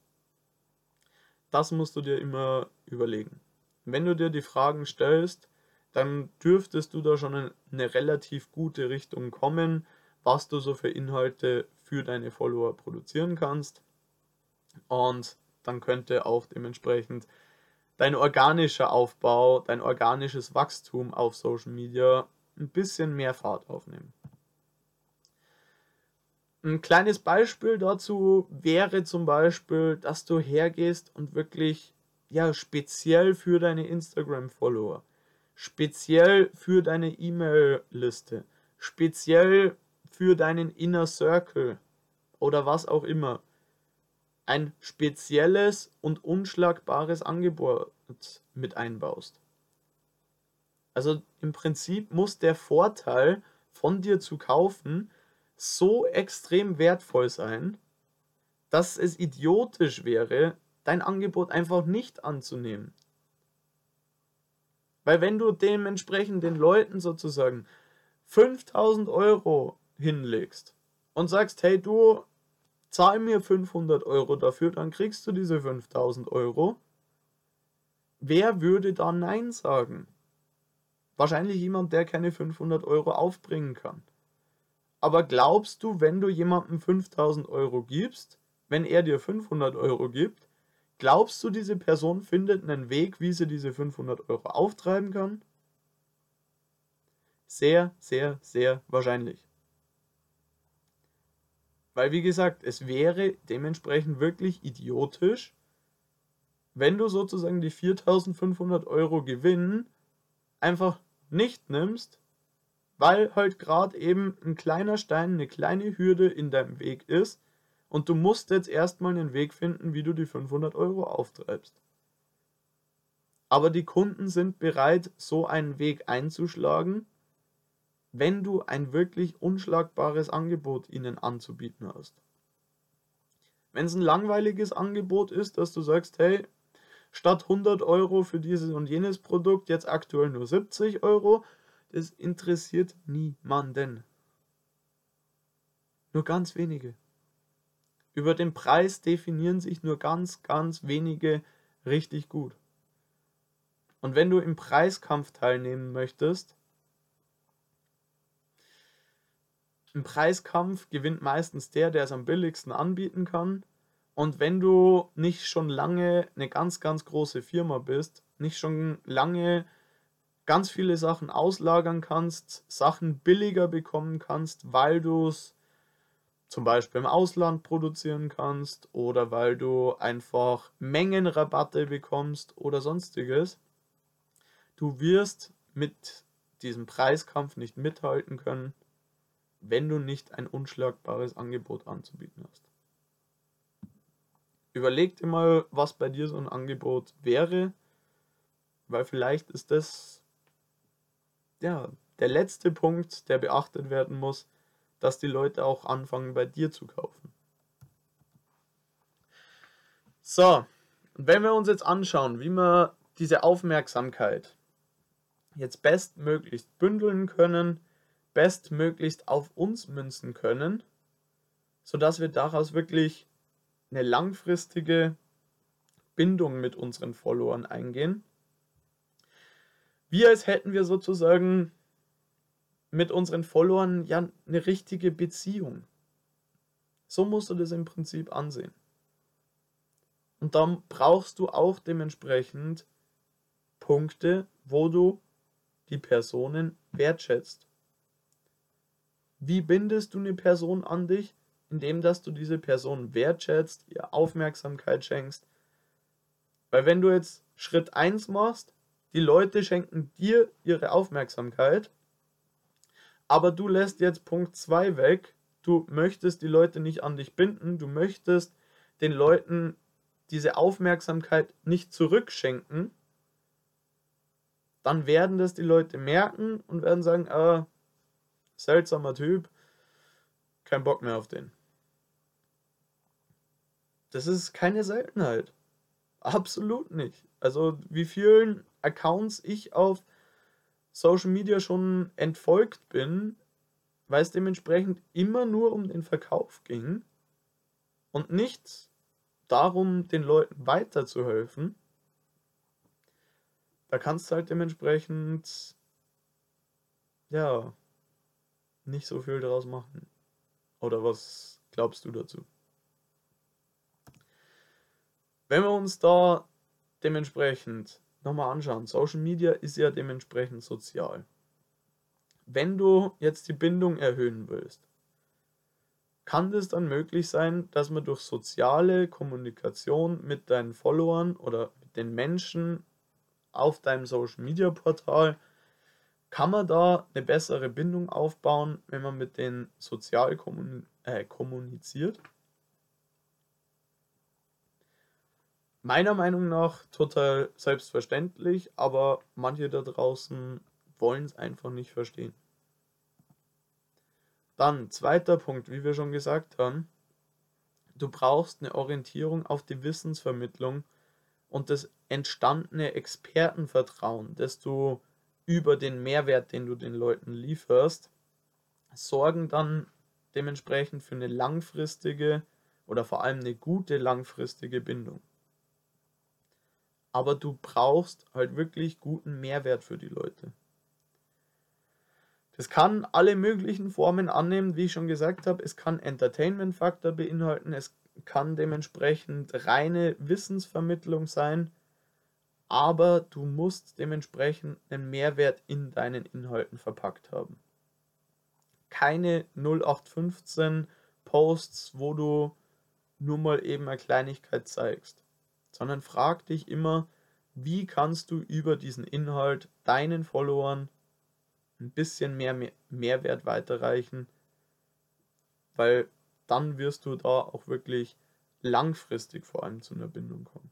Das musst du dir immer überlegen. Wenn du dir die Fragen stellst, dann dürftest du da schon in eine relativ gute Richtung kommen, was du so für Inhalte für deine Follower produzieren kannst. Und dann könnte auch dementsprechend dein organischer Aufbau, dein organisches Wachstum auf Social Media ein bisschen mehr Fahrt aufnehmen. Ein kleines Beispiel dazu wäre zum Beispiel, dass du hergehst und wirklich ja speziell für deine Instagram-Follower, speziell für deine E-Mail-Liste, speziell für deinen Inner Circle oder was auch immer ein spezielles und unschlagbares Angebot mit einbaust. Also im Prinzip muss der Vorteil von dir zu kaufen so extrem wertvoll sein, dass es idiotisch wäre, dein Angebot einfach nicht anzunehmen. Weil wenn du dementsprechend den Leuten sozusagen 5000 Euro hinlegst und sagst, hey du, zahl mir 500 Euro dafür, dann kriegst du diese 5000 Euro. Wer würde da Nein sagen? Wahrscheinlich jemand, der keine 500 Euro aufbringen kann. Aber glaubst du, wenn du jemandem 5000 Euro gibst, wenn er dir 500 Euro gibt, glaubst du, diese Person findet einen Weg, wie sie diese 500 Euro auftreiben kann? Sehr, sehr, sehr wahrscheinlich. Weil, wie gesagt, es wäre dementsprechend wirklich idiotisch, wenn du sozusagen die 4500 Euro Gewinn einfach nicht nimmst weil halt gerade eben ein kleiner Stein, eine kleine Hürde in deinem Weg ist und du musst jetzt erstmal einen Weg finden, wie du die 500 Euro auftreibst. Aber die Kunden sind bereit, so einen Weg einzuschlagen, wenn du ein wirklich unschlagbares Angebot ihnen anzubieten hast. Wenn es ein langweiliges Angebot ist, dass du sagst, hey, statt 100 Euro für dieses und jenes Produkt jetzt aktuell nur 70 Euro, das interessiert niemanden. Nur ganz wenige. Über den Preis definieren sich nur ganz, ganz wenige richtig gut. Und wenn du im Preiskampf teilnehmen möchtest, im Preiskampf gewinnt meistens der, der es am billigsten anbieten kann. Und wenn du nicht schon lange eine ganz, ganz große Firma bist, nicht schon lange ganz viele Sachen auslagern kannst, Sachen billiger bekommen kannst, weil du es zum Beispiel im Ausland produzieren kannst oder weil du einfach Mengenrabatte bekommst oder sonstiges, du wirst mit diesem Preiskampf nicht mithalten können wenn du nicht ein unschlagbares Angebot anzubieten hast. Überleg dir mal, was bei dir so ein Angebot wäre, weil vielleicht ist das ja der letzte Punkt, der beachtet werden muss, dass die Leute auch anfangen bei dir zu kaufen. So, wenn wir uns jetzt anschauen, wie wir diese Aufmerksamkeit jetzt bestmöglichst bündeln können, bestmöglichst auf uns münzen können, sodass wir daraus wirklich eine langfristige Bindung mit unseren Followern eingehen. Wie als hätten wir sozusagen mit unseren Followern ja eine richtige Beziehung. So musst du das im Prinzip ansehen. Und dann brauchst du auch dementsprechend Punkte, wo du die Personen wertschätzt. Wie bindest du eine Person an dich? Indem, dass du diese Person wertschätzt, ihr Aufmerksamkeit schenkst. Weil wenn du jetzt Schritt 1 machst, die Leute schenken dir ihre Aufmerksamkeit, aber du lässt jetzt Punkt 2 weg, du möchtest die Leute nicht an dich binden, du möchtest den Leuten diese Aufmerksamkeit nicht zurückschenken, dann werden das die Leute merken und werden sagen, ah, seltsamer Typ, kein Bock mehr auf den. Das ist keine Seltenheit. Absolut nicht. Also wie vielen Accounts ich auf Social Media schon entfolgt bin, weil es dementsprechend immer nur um den Verkauf ging und nicht darum, den Leuten weiterzuhelfen. Da kannst du halt dementsprechend ja nicht so viel daraus machen. Oder was glaubst du dazu? Wenn wir uns da dementsprechend nochmal anschauen, Social Media ist ja dementsprechend sozial. Wenn du jetzt die Bindung erhöhen willst, kann es dann möglich sein, dass man durch soziale Kommunikation mit deinen Followern oder mit den Menschen auf deinem Social Media Portal kann man da eine bessere Bindung aufbauen, wenn man mit denen sozial äh, kommuniziert? Meiner Meinung nach total selbstverständlich, aber manche da draußen wollen es einfach nicht verstehen. Dann, zweiter Punkt, wie wir schon gesagt haben, du brauchst eine Orientierung auf die Wissensvermittlung und das entstandene Expertenvertrauen, das du über den Mehrwert, den du den Leuten lieferst, sorgen dann dementsprechend für eine langfristige oder vor allem eine gute langfristige Bindung. Aber du brauchst halt wirklich guten Mehrwert für die Leute. Das kann alle möglichen Formen annehmen, wie ich schon gesagt habe. Es kann Entertainment-Faktor beinhalten, es kann dementsprechend reine Wissensvermittlung sein aber du musst dementsprechend einen Mehrwert in deinen Inhalten verpackt haben. Keine 0815 Posts, wo du nur mal eben eine Kleinigkeit zeigst, sondern frag dich immer, wie kannst du über diesen Inhalt deinen Followern ein bisschen mehr Mehrwert weiterreichen, weil dann wirst du da auch wirklich langfristig vor allem zu einer Bindung kommen.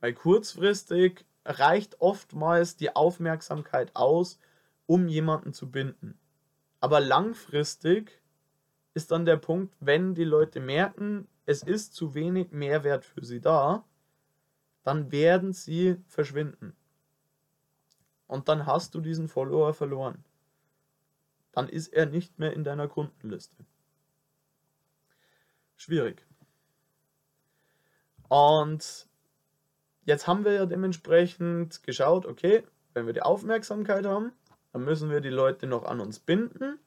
Weil kurzfristig reicht oftmals die Aufmerksamkeit aus, um jemanden zu binden. Aber langfristig ist dann der Punkt, wenn die Leute merken, es ist zu wenig Mehrwert für sie da, dann werden sie verschwinden. Und dann hast du diesen Follower verloren. Dann ist er nicht mehr in deiner Kundenliste. Schwierig. Und jetzt haben wir ja dementsprechend geschaut, okay, wenn wir die Aufmerksamkeit haben, dann müssen wir die Leute noch an uns binden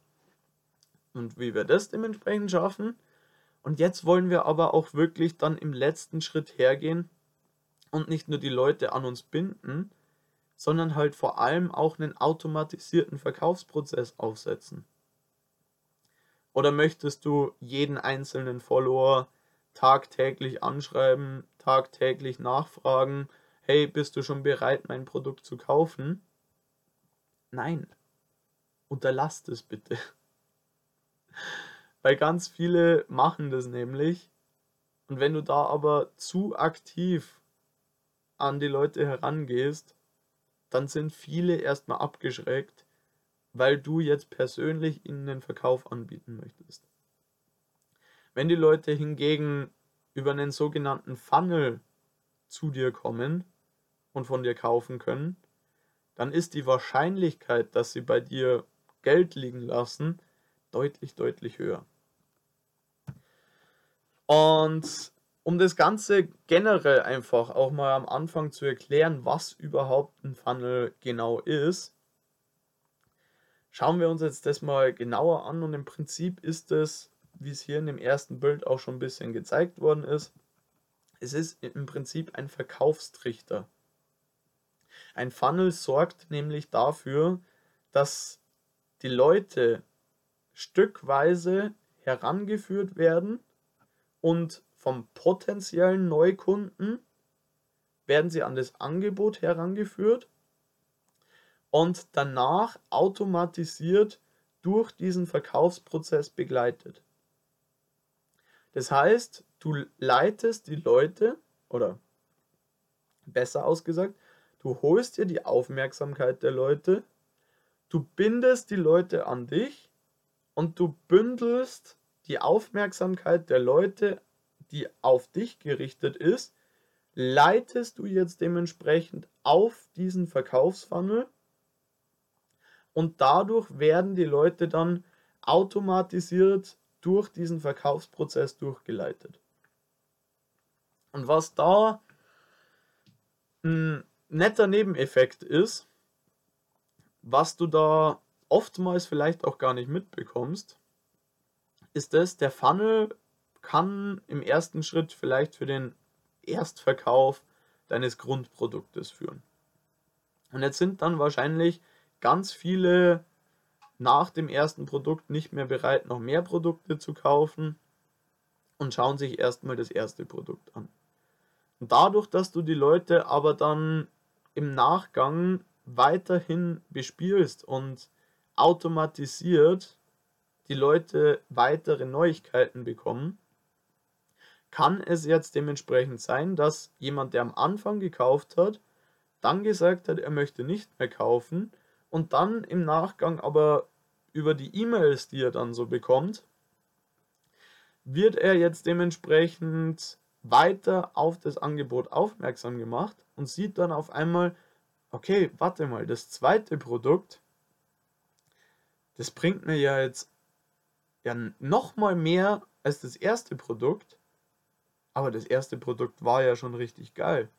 und wie wir das dementsprechend schaffen. Und jetzt wollen wir aber auch wirklich dann im letzten Schritt hergehen und nicht nur die Leute an uns binden, sondern halt vor allem auch einen automatisierten Verkaufsprozess aufsetzen. Oder möchtest du jeden einzelnen Follower tagtäglich anschreiben, tagtäglich nachfragen, hey, bist du schon bereit, mein Produkt zu kaufen? Nein, unterlasst es bitte. Weil ganz viele machen das nämlich. Und wenn du da aber zu aktiv an die Leute herangehst, dann sind viele erstmal abgeschreckt, weil du jetzt persönlich ihnen den Verkauf anbieten möchtest. Wenn die Leute hingegen über einen sogenannten Funnel zu dir kommen und von dir kaufen können, dann ist die Wahrscheinlichkeit, dass sie bei dir Geld liegen lassen, deutlich, deutlich höher. Und um das Ganze generell einfach auch mal am Anfang zu erklären, was überhaupt ein Funnel genau ist, schauen wir uns jetzt das mal genauer an und im Prinzip ist es, wie es hier in dem ersten Bild auch schon ein bisschen gezeigt worden ist, es ist im Prinzip ein Verkaufstrichter. Ein Funnel sorgt nämlich dafür, dass die Leute stückweise herangeführt werden und vom potenziellen Neukunden werden sie an das Angebot herangeführt und danach automatisiert durch diesen Verkaufsprozess begleitet. Das heißt, du leitest die Leute oder besser ausgesagt, Du holst dir die Aufmerksamkeit der Leute, du bindest die Leute an dich und du bündelst die Aufmerksamkeit der Leute, die auf dich gerichtet ist, leitest du jetzt dementsprechend auf diesen Verkaufsfunnel und dadurch werden die Leute dann automatisiert durch diesen Verkaufsprozess durchgeleitet. Und was da hm, netter Nebeneffekt ist, was du da oftmals vielleicht auch gar nicht mitbekommst, ist es, der Funnel kann im ersten Schritt vielleicht für den Erstverkauf deines Grundproduktes führen. Und jetzt sind dann wahrscheinlich ganz viele nach dem ersten Produkt nicht mehr bereit, noch mehr Produkte zu kaufen und schauen sich erstmal das erste Produkt an. Und dadurch, dass du die Leute aber dann im Nachgang weiterhin bespielst und automatisiert die Leute weitere Neuigkeiten bekommen, kann es jetzt dementsprechend sein, dass jemand, der am Anfang gekauft hat, dann gesagt hat, er möchte nicht mehr kaufen und dann im Nachgang aber über die E-Mails, die er dann so bekommt, wird er jetzt dementsprechend weiter auf das Angebot aufmerksam gemacht und sieht dann auf einmal, okay, warte mal, das zweite Produkt, das bringt mir ja jetzt ja noch mal mehr als das erste Produkt, aber das erste Produkt war ja schon richtig geil.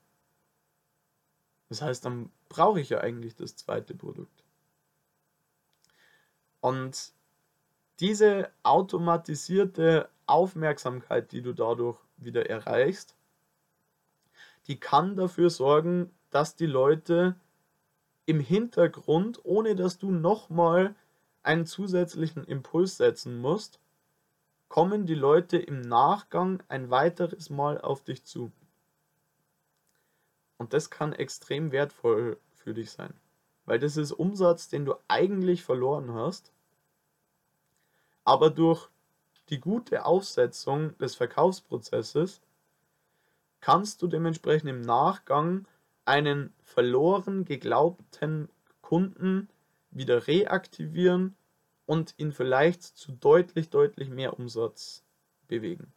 Das heißt, dann brauche ich ja eigentlich das zweite Produkt. Und diese automatisierte Aufmerksamkeit, die du dadurch wieder erreichst, die kann dafür sorgen, dass die Leute im Hintergrund, ohne dass du nochmal einen zusätzlichen Impuls setzen musst, kommen die Leute im Nachgang ein weiteres Mal auf dich zu. Und das kann extrem wertvoll für dich sein, weil das ist Umsatz, den du eigentlich verloren hast, aber durch die gute Aufsetzung des Verkaufsprozesses kannst du dementsprechend im Nachgang einen verloren geglaubten Kunden wieder reaktivieren und ihn vielleicht zu deutlich, deutlich mehr Umsatz bewegen.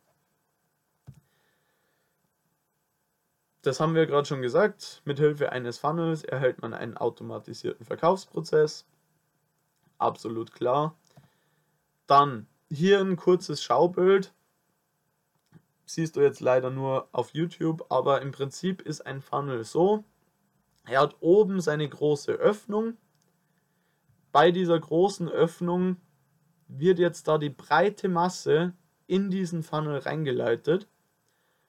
Das haben wir gerade schon gesagt. Mithilfe eines Funnels erhält man einen automatisierten Verkaufsprozess. Absolut klar. Dann hier ein kurzes Schaubild. Siehst du jetzt leider nur auf YouTube, aber im Prinzip ist ein Funnel so. Er hat oben seine große Öffnung. Bei dieser großen Öffnung wird jetzt da die breite Masse in diesen Funnel reingeleitet.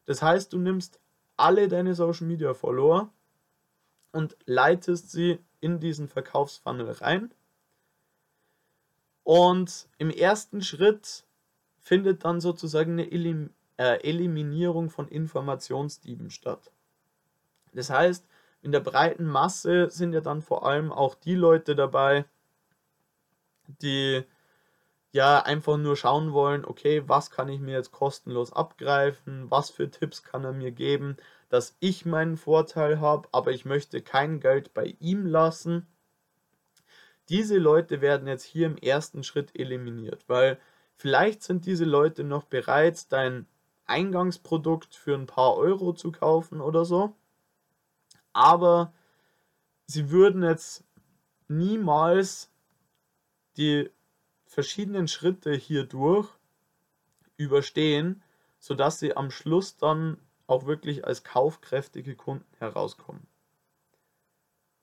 Das heißt, du nimmst alle deine Social Media Follower und leitest sie in diesen Verkaufsfunnel rein. Und im ersten Schritt findet dann sozusagen eine Elim äh, Eliminierung von Informationsdieben statt. Das heißt, in der breiten Masse sind ja dann vor allem auch die Leute dabei, die ja einfach nur schauen wollen, okay, was kann ich mir jetzt kostenlos abgreifen, was für Tipps kann er mir geben, dass ich meinen Vorteil habe, aber ich möchte kein Geld bei ihm lassen. Diese Leute werden jetzt hier im ersten Schritt eliminiert, weil vielleicht sind diese Leute noch bereit, dein Eingangsprodukt für ein paar Euro zu kaufen oder so, aber sie würden jetzt niemals die verschiedenen Schritte hierdurch überstehen, sodass sie am Schluss dann auch wirklich als kaufkräftige Kunden herauskommen.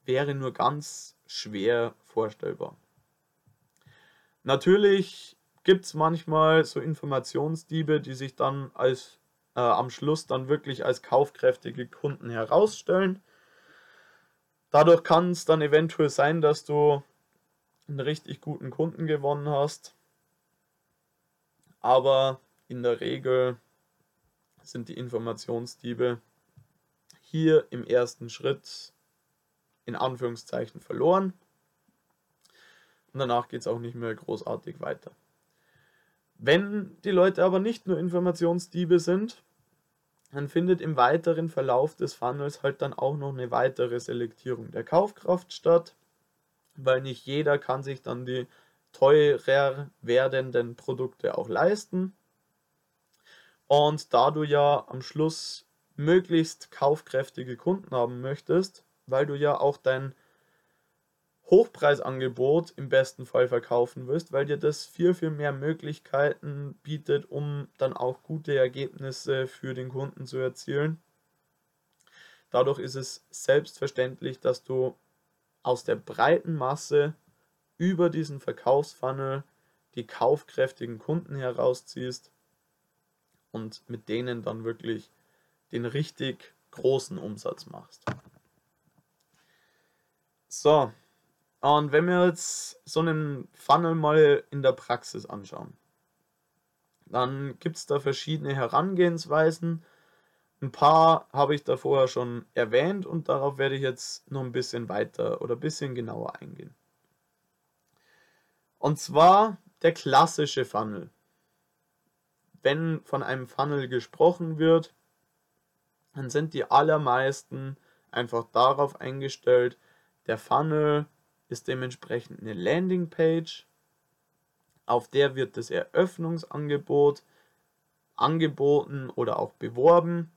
Wäre nur ganz schwer vorstellbar. Natürlich gibt es manchmal so Informationsdiebe, die sich dann als äh, am Schluss dann wirklich als kaufkräftige Kunden herausstellen. Dadurch kann es dann eventuell sein, dass du einen richtig guten Kunden gewonnen hast. Aber in der Regel sind die Informationsdiebe hier im ersten Schritt in Anführungszeichen verloren. Und danach geht es auch nicht mehr großartig weiter. Wenn die Leute aber nicht nur Informationsdiebe sind, dann findet im weiteren Verlauf des Funnels halt dann auch noch eine weitere Selektierung der Kaufkraft statt, weil nicht jeder kann sich dann die teurer werdenden Produkte auch leisten. Und da du ja am Schluss möglichst kaufkräftige Kunden haben möchtest, weil du ja auch dein Hochpreisangebot im besten Fall verkaufen wirst, weil dir das viel, viel mehr Möglichkeiten bietet, um dann auch gute Ergebnisse für den Kunden zu erzielen. Dadurch ist es selbstverständlich, dass du aus der breiten Masse über diesen Verkaufsfunnel die kaufkräftigen Kunden herausziehst und mit denen dann wirklich den richtig großen Umsatz machst. So, und wenn wir jetzt so einen Funnel mal in der Praxis anschauen, dann gibt es da verschiedene Herangehensweisen. Ein paar habe ich da vorher schon erwähnt und darauf werde ich jetzt noch ein bisschen weiter oder ein bisschen genauer eingehen. Und zwar der klassische Funnel wenn von einem Funnel gesprochen wird, dann sind die allermeisten einfach darauf eingestellt, der Funnel ist dementsprechend eine Landingpage, auf der wird das Eröffnungsangebot angeboten oder auch beworben.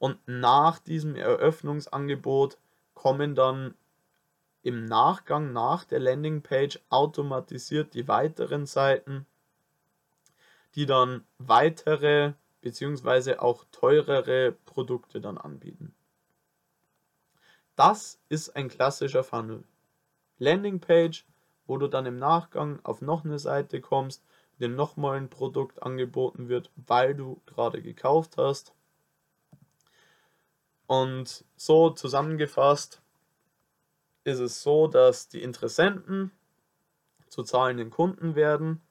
Und nach diesem Eröffnungsangebot kommen dann im Nachgang nach der Landingpage automatisiert die weiteren Seiten die dann weitere bzw. auch teurere Produkte dann anbieten. Das ist ein klassischer Funnel. Landingpage, wo du dann im Nachgang auf noch eine Seite kommst, dir nochmal ein Produkt angeboten wird, weil du gerade gekauft hast. Und so zusammengefasst ist es so, dass die Interessenten zu zahlenden Kunden werden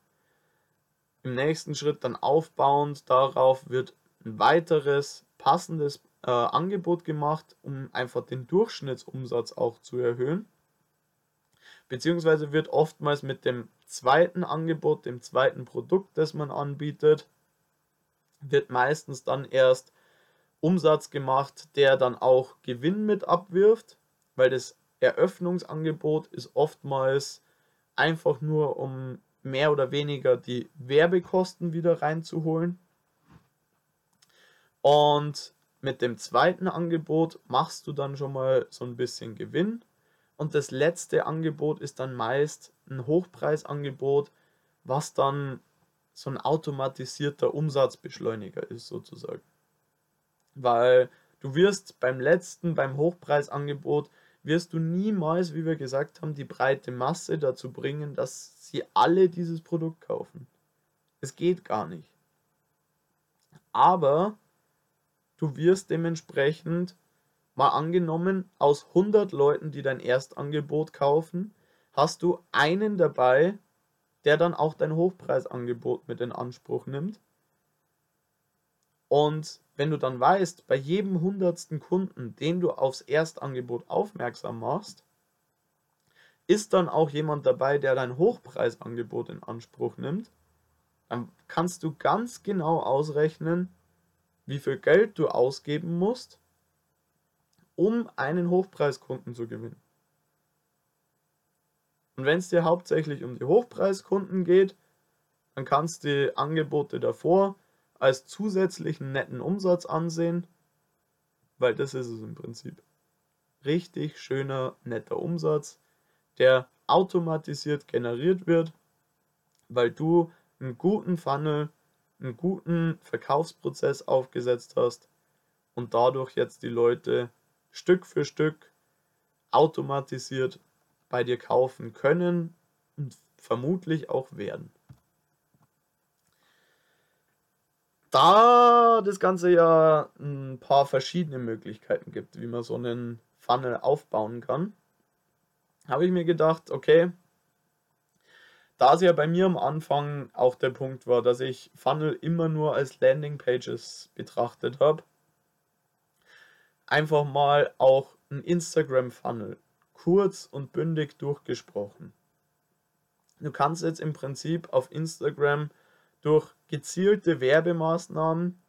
im nächsten Schritt dann aufbauend darauf wird ein weiteres passendes äh, Angebot gemacht, um einfach den Durchschnittsumsatz auch zu erhöhen. Beziehungsweise wird oftmals mit dem zweiten Angebot, dem zweiten Produkt, das man anbietet, wird meistens dann erst Umsatz gemacht, der dann auch Gewinn mit abwirft, weil das Eröffnungsangebot ist oftmals einfach nur, um mehr oder weniger die Werbekosten wieder reinzuholen. Und mit dem zweiten Angebot machst du dann schon mal so ein bisschen Gewinn. Und das letzte Angebot ist dann meist ein Hochpreisangebot, was dann so ein automatisierter Umsatzbeschleuniger ist sozusagen. Weil du wirst beim letzten, beim Hochpreisangebot, wirst du niemals, wie wir gesagt haben, die breite Masse dazu bringen, dass sie alle dieses Produkt kaufen. Es geht gar nicht. Aber du wirst dementsprechend mal angenommen, aus 100 Leuten, die dein Erstangebot kaufen, hast du einen dabei, der dann auch dein Hochpreisangebot mit in Anspruch nimmt. Und wenn du dann weißt, bei jedem hundertsten Kunden, den du aufs Erstangebot aufmerksam machst, ist dann auch jemand dabei, der dein Hochpreisangebot in Anspruch nimmt, dann kannst du ganz genau ausrechnen, wie viel Geld du ausgeben musst, um einen Hochpreiskunden zu gewinnen. Und wenn es dir hauptsächlich um die Hochpreiskunden geht, dann kannst du die Angebote davor als zusätzlichen netten Umsatz ansehen, weil das ist es im Prinzip. Richtig schöner, netter Umsatz, der automatisiert generiert wird, weil du einen guten Funnel, einen guten Verkaufsprozess aufgesetzt hast und dadurch jetzt die Leute Stück für Stück automatisiert bei dir kaufen können und vermutlich auch werden. Da das Ganze ja ein paar verschiedene Möglichkeiten gibt, wie man so einen Funnel aufbauen kann, habe ich mir gedacht, okay, da es ja bei mir am Anfang auch der Punkt war, dass ich Funnel immer nur als Landingpages betrachtet habe, einfach mal auch ein Instagram-Funnel kurz und bündig durchgesprochen. Du kannst jetzt im Prinzip auf Instagram durch gezielte Werbemaßnahmen,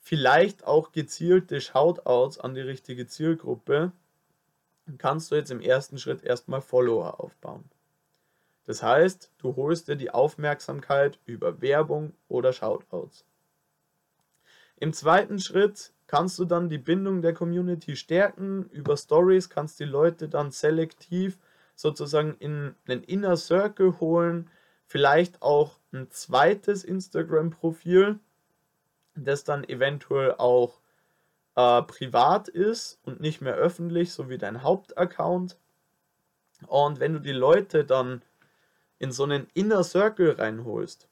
vielleicht auch gezielte Shoutouts an die richtige Zielgruppe, kannst du jetzt im ersten Schritt erstmal Follower aufbauen. Das heißt, du holst dir die Aufmerksamkeit über Werbung oder Shoutouts. Im zweiten Schritt kannst du dann die Bindung der Community stärken. Über Stories kannst die Leute dann selektiv sozusagen in einen Inner Circle holen. Vielleicht auch ein zweites Instagram-Profil, das dann eventuell auch äh, privat ist und nicht mehr öffentlich, so wie dein Hauptaccount. Und wenn du die Leute dann in so einen Inner Circle reinholst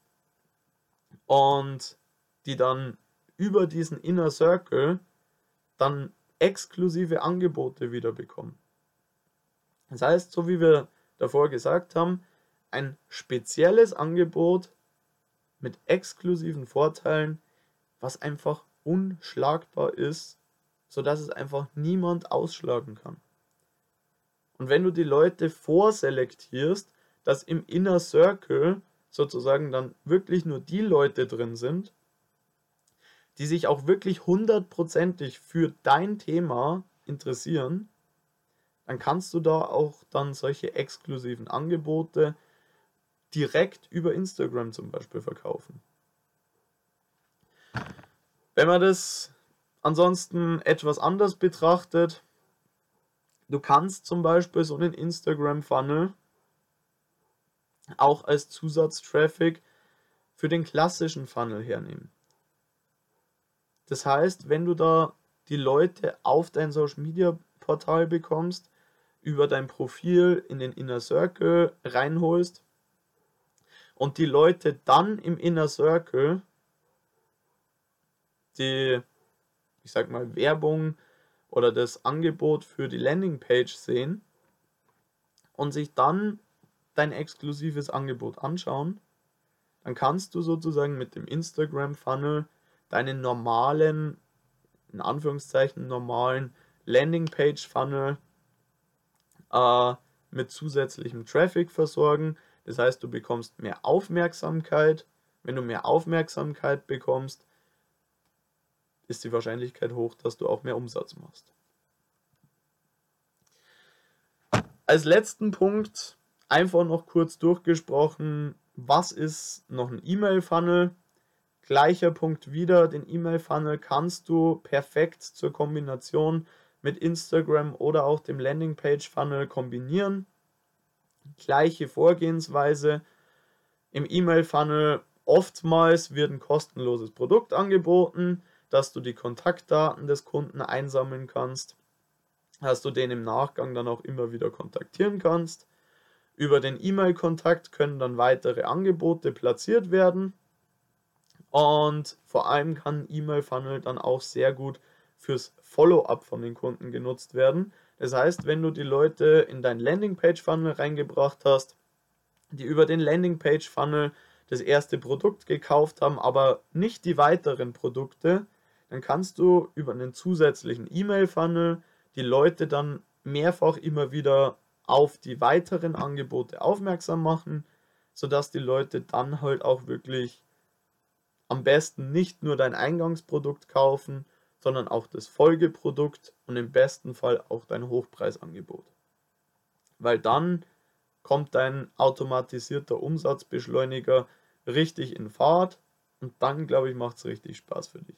und die dann über diesen Inner Circle dann exklusive Angebote wieder bekommen. Das heißt, so wie wir davor gesagt haben, ein spezielles Angebot mit exklusiven Vorteilen, was einfach unschlagbar ist, sodass es einfach niemand ausschlagen kann. Und wenn du die Leute vorselektierst, dass im Inner Circle sozusagen dann wirklich nur die Leute drin sind, die sich auch wirklich hundertprozentig für dein Thema interessieren, dann kannst du da auch dann solche exklusiven Angebote direkt über Instagram zum Beispiel verkaufen. Wenn man das ansonsten etwas anders betrachtet, du kannst zum Beispiel so einen Instagram-Funnel auch als Zusatztraffic für den klassischen Funnel hernehmen. Das heißt, wenn du da die Leute auf dein Social Media Portal bekommst, über dein Profil in den Inner Circle reinholst und die Leute dann im Inner Circle die, ich sag mal, Werbung oder das Angebot für die Landingpage sehen und sich dann dein exklusives Angebot anschauen, dann kannst du sozusagen mit dem Instagram Funnel deinen normalen, in Anführungszeichen normalen Landingpage-Funnel äh, mit zusätzlichem Traffic versorgen. Das heißt, du bekommst mehr Aufmerksamkeit. Wenn du mehr Aufmerksamkeit bekommst, ist die Wahrscheinlichkeit hoch, dass du auch mehr Umsatz machst. als letzten Punkt einfach noch kurz durchgesprochen, was ist noch ein E-Mail-Funnel? Gleicher Punkt wieder, den E-Mail-Funnel kannst du perfekt zur Kombination mit Instagram oder auch dem Landingpage-Funnel kombinieren. Gleiche Vorgehensweise. Im E-Mail-Funnel oftmals wird ein kostenloses Produkt angeboten, dass du die Kontaktdaten des Kunden einsammeln kannst, dass du den im Nachgang dann auch immer wieder kontaktieren kannst. Über den E-Mail-Kontakt können dann weitere Angebote platziert werden. Und vor allem kann E-Mail-Funnel dann auch sehr gut fürs Follow-up von den Kunden genutzt werden. Das heißt, wenn du die Leute in dein Landingpage-Funnel reingebracht hast, die über den Landingpage-Funnel das erste Produkt gekauft haben, aber nicht die weiteren Produkte, dann kannst du über einen zusätzlichen E-Mail-Funnel die Leute dann mehrfach immer wieder auf die weiteren Angebote aufmerksam machen, sodass die Leute dann halt auch wirklich am besten nicht nur dein Eingangsprodukt kaufen, sondern auch das Folgeprodukt und im besten Fall auch dein Hochpreisangebot. Weil dann kommt dein automatisierter Umsatzbeschleuniger richtig in Fahrt und dann, glaube ich, macht es richtig Spaß für dich.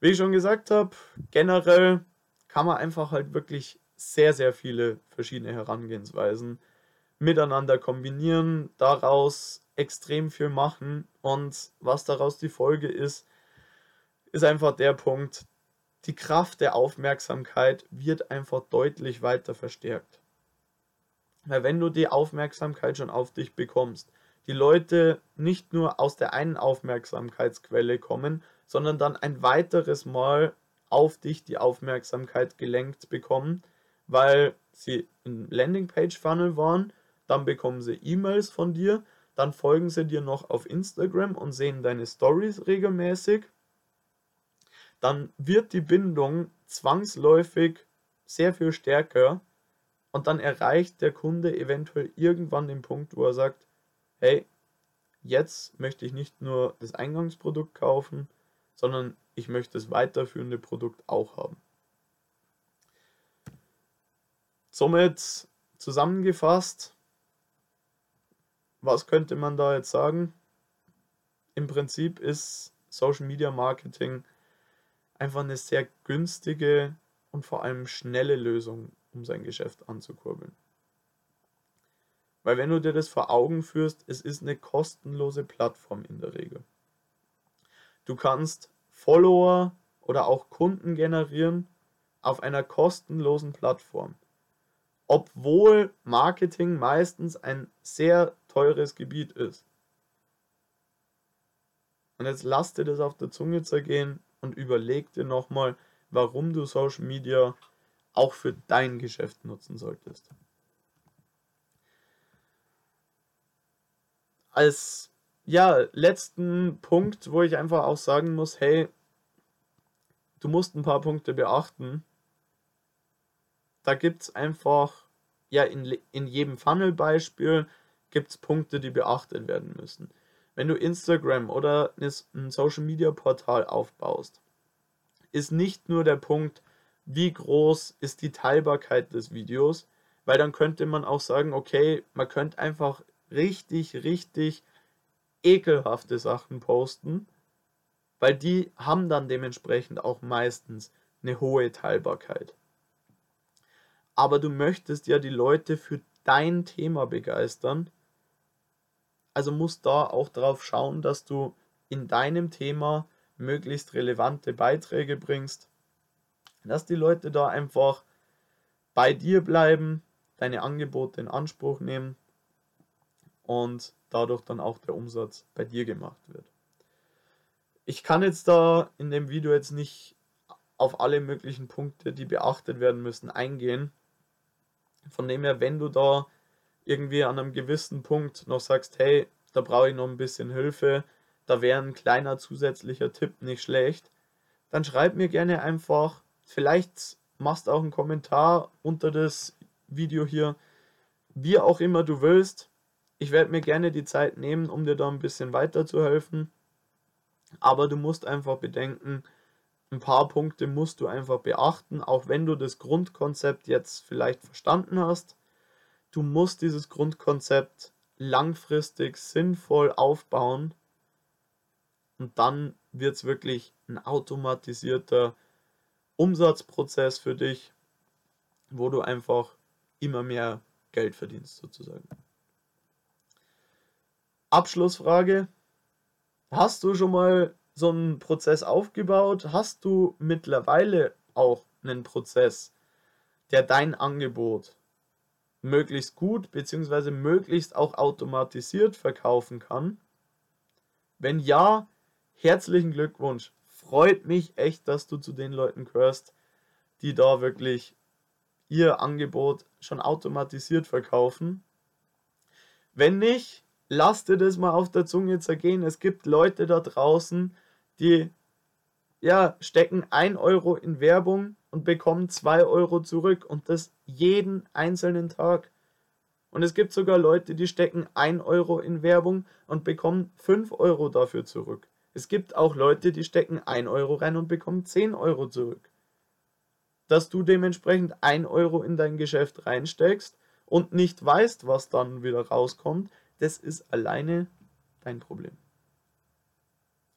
Wie ich schon gesagt habe, generell kann man einfach halt wirklich sehr, sehr viele verschiedene Herangehensweisen miteinander kombinieren, daraus extrem viel machen und was daraus die Folge ist, ist einfach der Punkt, die Kraft der Aufmerksamkeit wird einfach deutlich weiter verstärkt. Weil wenn du die Aufmerksamkeit schon auf dich bekommst, die Leute nicht nur aus der einen Aufmerksamkeitsquelle kommen, sondern dann ein weiteres Mal auf dich die Aufmerksamkeit gelenkt bekommen, weil sie im Landingpage-Funnel waren, dann bekommen sie E-Mails von dir, dann folgen sie dir noch auf Instagram und sehen deine Stories regelmäßig, dann wird die Bindung zwangsläufig sehr viel stärker und dann erreicht der Kunde eventuell irgendwann den Punkt, wo er sagt, hey, jetzt möchte ich nicht nur das Eingangsprodukt kaufen, sondern ich möchte das weiterführende Produkt auch haben. Somit zusammengefasst, was könnte man da jetzt sagen? Im Prinzip ist Social Media Marketing einfach eine sehr günstige und vor allem schnelle Lösung, um sein Geschäft anzukurbeln. Weil wenn du dir das vor Augen führst, es ist eine kostenlose Plattform in der Regel. Du kannst Follower oder auch Kunden generieren auf einer kostenlosen Plattform. Obwohl Marketing meistens ein sehr teures Gebiet ist. Und jetzt lass dir das auf der Zunge zergehen und überleg dir nochmal, warum du Social Media auch für dein Geschäft nutzen solltest. Als ja, letzten Punkt, wo ich einfach auch sagen muss, hey, du musst ein paar Punkte beachten. Da gibt es einfach, ja, in, in jedem Funnel-Beispiel gibt es Punkte, die beachtet werden müssen. Wenn du Instagram oder ein Social Media Portal aufbaust, ist nicht nur der Punkt, wie groß ist die Teilbarkeit des Videos, weil dann könnte man auch sagen, okay, man könnte einfach richtig, richtig ekelhafte Sachen posten, weil die haben dann dementsprechend auch meistens eine hohe Teilbarkeit. Aber du möchtest ja die Leute für dein Thema begeistern also musst da auch darauf schauen, dass du in deinem Thema möglichst relevante Beiträge bringst, dass die Leute da einfach bei dir bleiben, deine Angebote in Anspruch nehmen und dadurch dann auch der Umsatz bei dir gemacht wird. Ich kann jetzt da in dem Video jetzt nicht auf alle möglichen Punkte, die beachtet werden müssen, eingehen. Von dem her, wenn du da irgendwie an einem gewissen Punkt noch sagst, hey, da brauche ich noch ein bisschen Hilfe, da wäre ein kleiner zusätzlicher Tipp nicht schlecht, dann schreib mir gerne einfach, vielleicht machst auch einen Kommentar unter das Video hier, wie auch immer du willst. Ich werde mir gerne die Zeit nehmen, um dir da ein bisschen weiterzuhelfen. Aber du musst einfach bedenken, ein paar Punkte musst du einfach beachten, auch wenn du das Grundkonzept jetzt vielleicht verstanden hast. Du musst dieses Grundkonzept langfristig sinnvoll aufbauen und dann wird es wirklich ein automatisierter Umsatzprozess für dich, wo du einfach immer mehr Geld verdienst sozusagen. Abschlussfrage. Hast du schon mal so einen Prozess aufgebaut? Hast du mittlerweile auch einen Prozess, der dein Angebot möglichst gut bzw. möglichst auch automatisiert verkaufen kann? Wenn ja, herzlichen Glückwunsch. Freut mich echt, dass du zu den Leuten gehörst, die da wirklich ihr Angebot schon automatisiert verkaufen. Wenn nicht, lass dir das mal auf der Zunge zergehen. Es gibt Leute da draußen, die ja, stecken 1 Euro in Werbung und bekommen 2 Euro zurück und das jeden einzelnen Tag. Und es gibt sogar Leute, die stecken 1 Euro in Werbung und bekommen 5 Euro dafür zurück. Es gibt auch Leute, die stecken 1 Euro rein und bekommen 10 Euro zurück. Dass du dementsprechend 1 Euro in dein Geschäft reinsteckst und nicht weißt, was dann wieder rauskommt, das ist alleine dein Problem.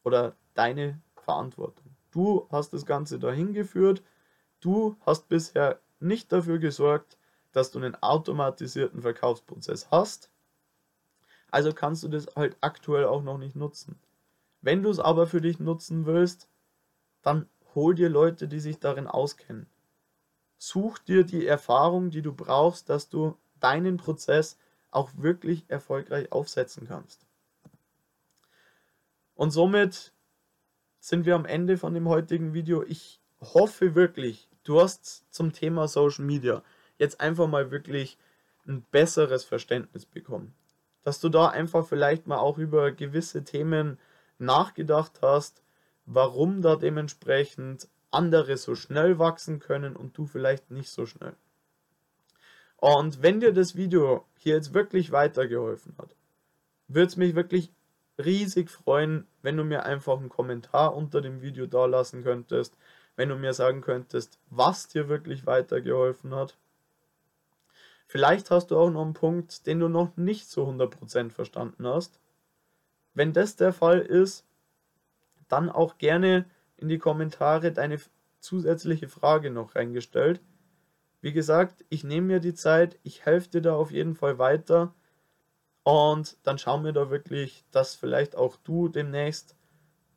Oder deine Verantwortung. Du hast das Ganze dahin geführt. Du hast bisher nicht dafür gesorgt, dass du einen automatisierten Verkaufsprozess hast. Also kannst du das halt aktuell auch noch nicht nutzen. Wenn du es aber für dich nutzen willst, dann hol dir Leute, die sich darin auskennen. Such dir die Erfahrung, die du brauchst, dass du deinen Prozess auch wirklich erfolgreich aufsetzen kannst. Und somit sind wir am Ende von dem heutigen Video. Ich hoffe wirklich, du hast zum Thema Social Media jetzt einfach mal wirklich ein besseres Verständnis bekommen. Dass du da einfach vielleicht mal auch über gewisse Themen nachgedacht hast, warum da dementsprechend andere so schnell wachsen können und du vielleicht nicht so schnell. Und wenn dir das Video hier jetzt wirklich weitergeholfen hat, würde es mich wirklich riesig freuen, wenn du mir einfach einen Kommentar unter dem Video da lassen könntest, wenn du mir sagen könntest, was dir wirklich weitergeholfen hat. Vielleicht hast du auch noch einen Punkt, den du noch nicht so 100% verstanden hast. Wenn das der Fall ist, dann auch gerne in die Kommentare deine zusätzliche Frage noch reingestellt. Wie gesagt, ich nehme mir die Zeit, ich helfe dir da auf jeden Fall weiter und dann schauen wir da wirklich, dass vielleicht auch du demnächst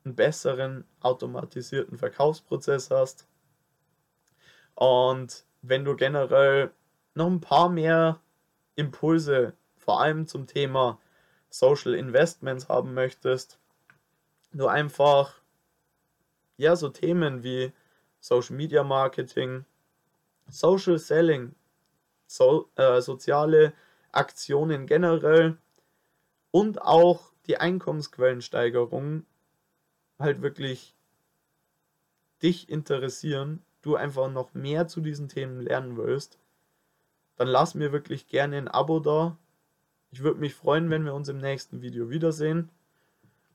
einen besseren automatisierten Verkaufsprozess hast. Und wenn du generell noch ein paar mehr Impulse, vor allem zum Thema Social Investments haben möchtest, du einfach ja so Themen wie Social Media Marketing, Social Selling, so, äh, soziale Aktionen generell und auch die Einkommensquellensteigerung halt wirklich dich interessieren, du einfach noch mehr zu diesen Themen lernen willst, dann lass mir wirklich gerne ein Abo da. Ich würde mich freuen, wenn wir uns im nächsten Video wiedersehen.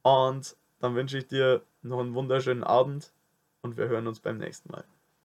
Und dann wünsche ich dir noch einen wunderschönen Abend und wir hören uns beim nächsten Mal.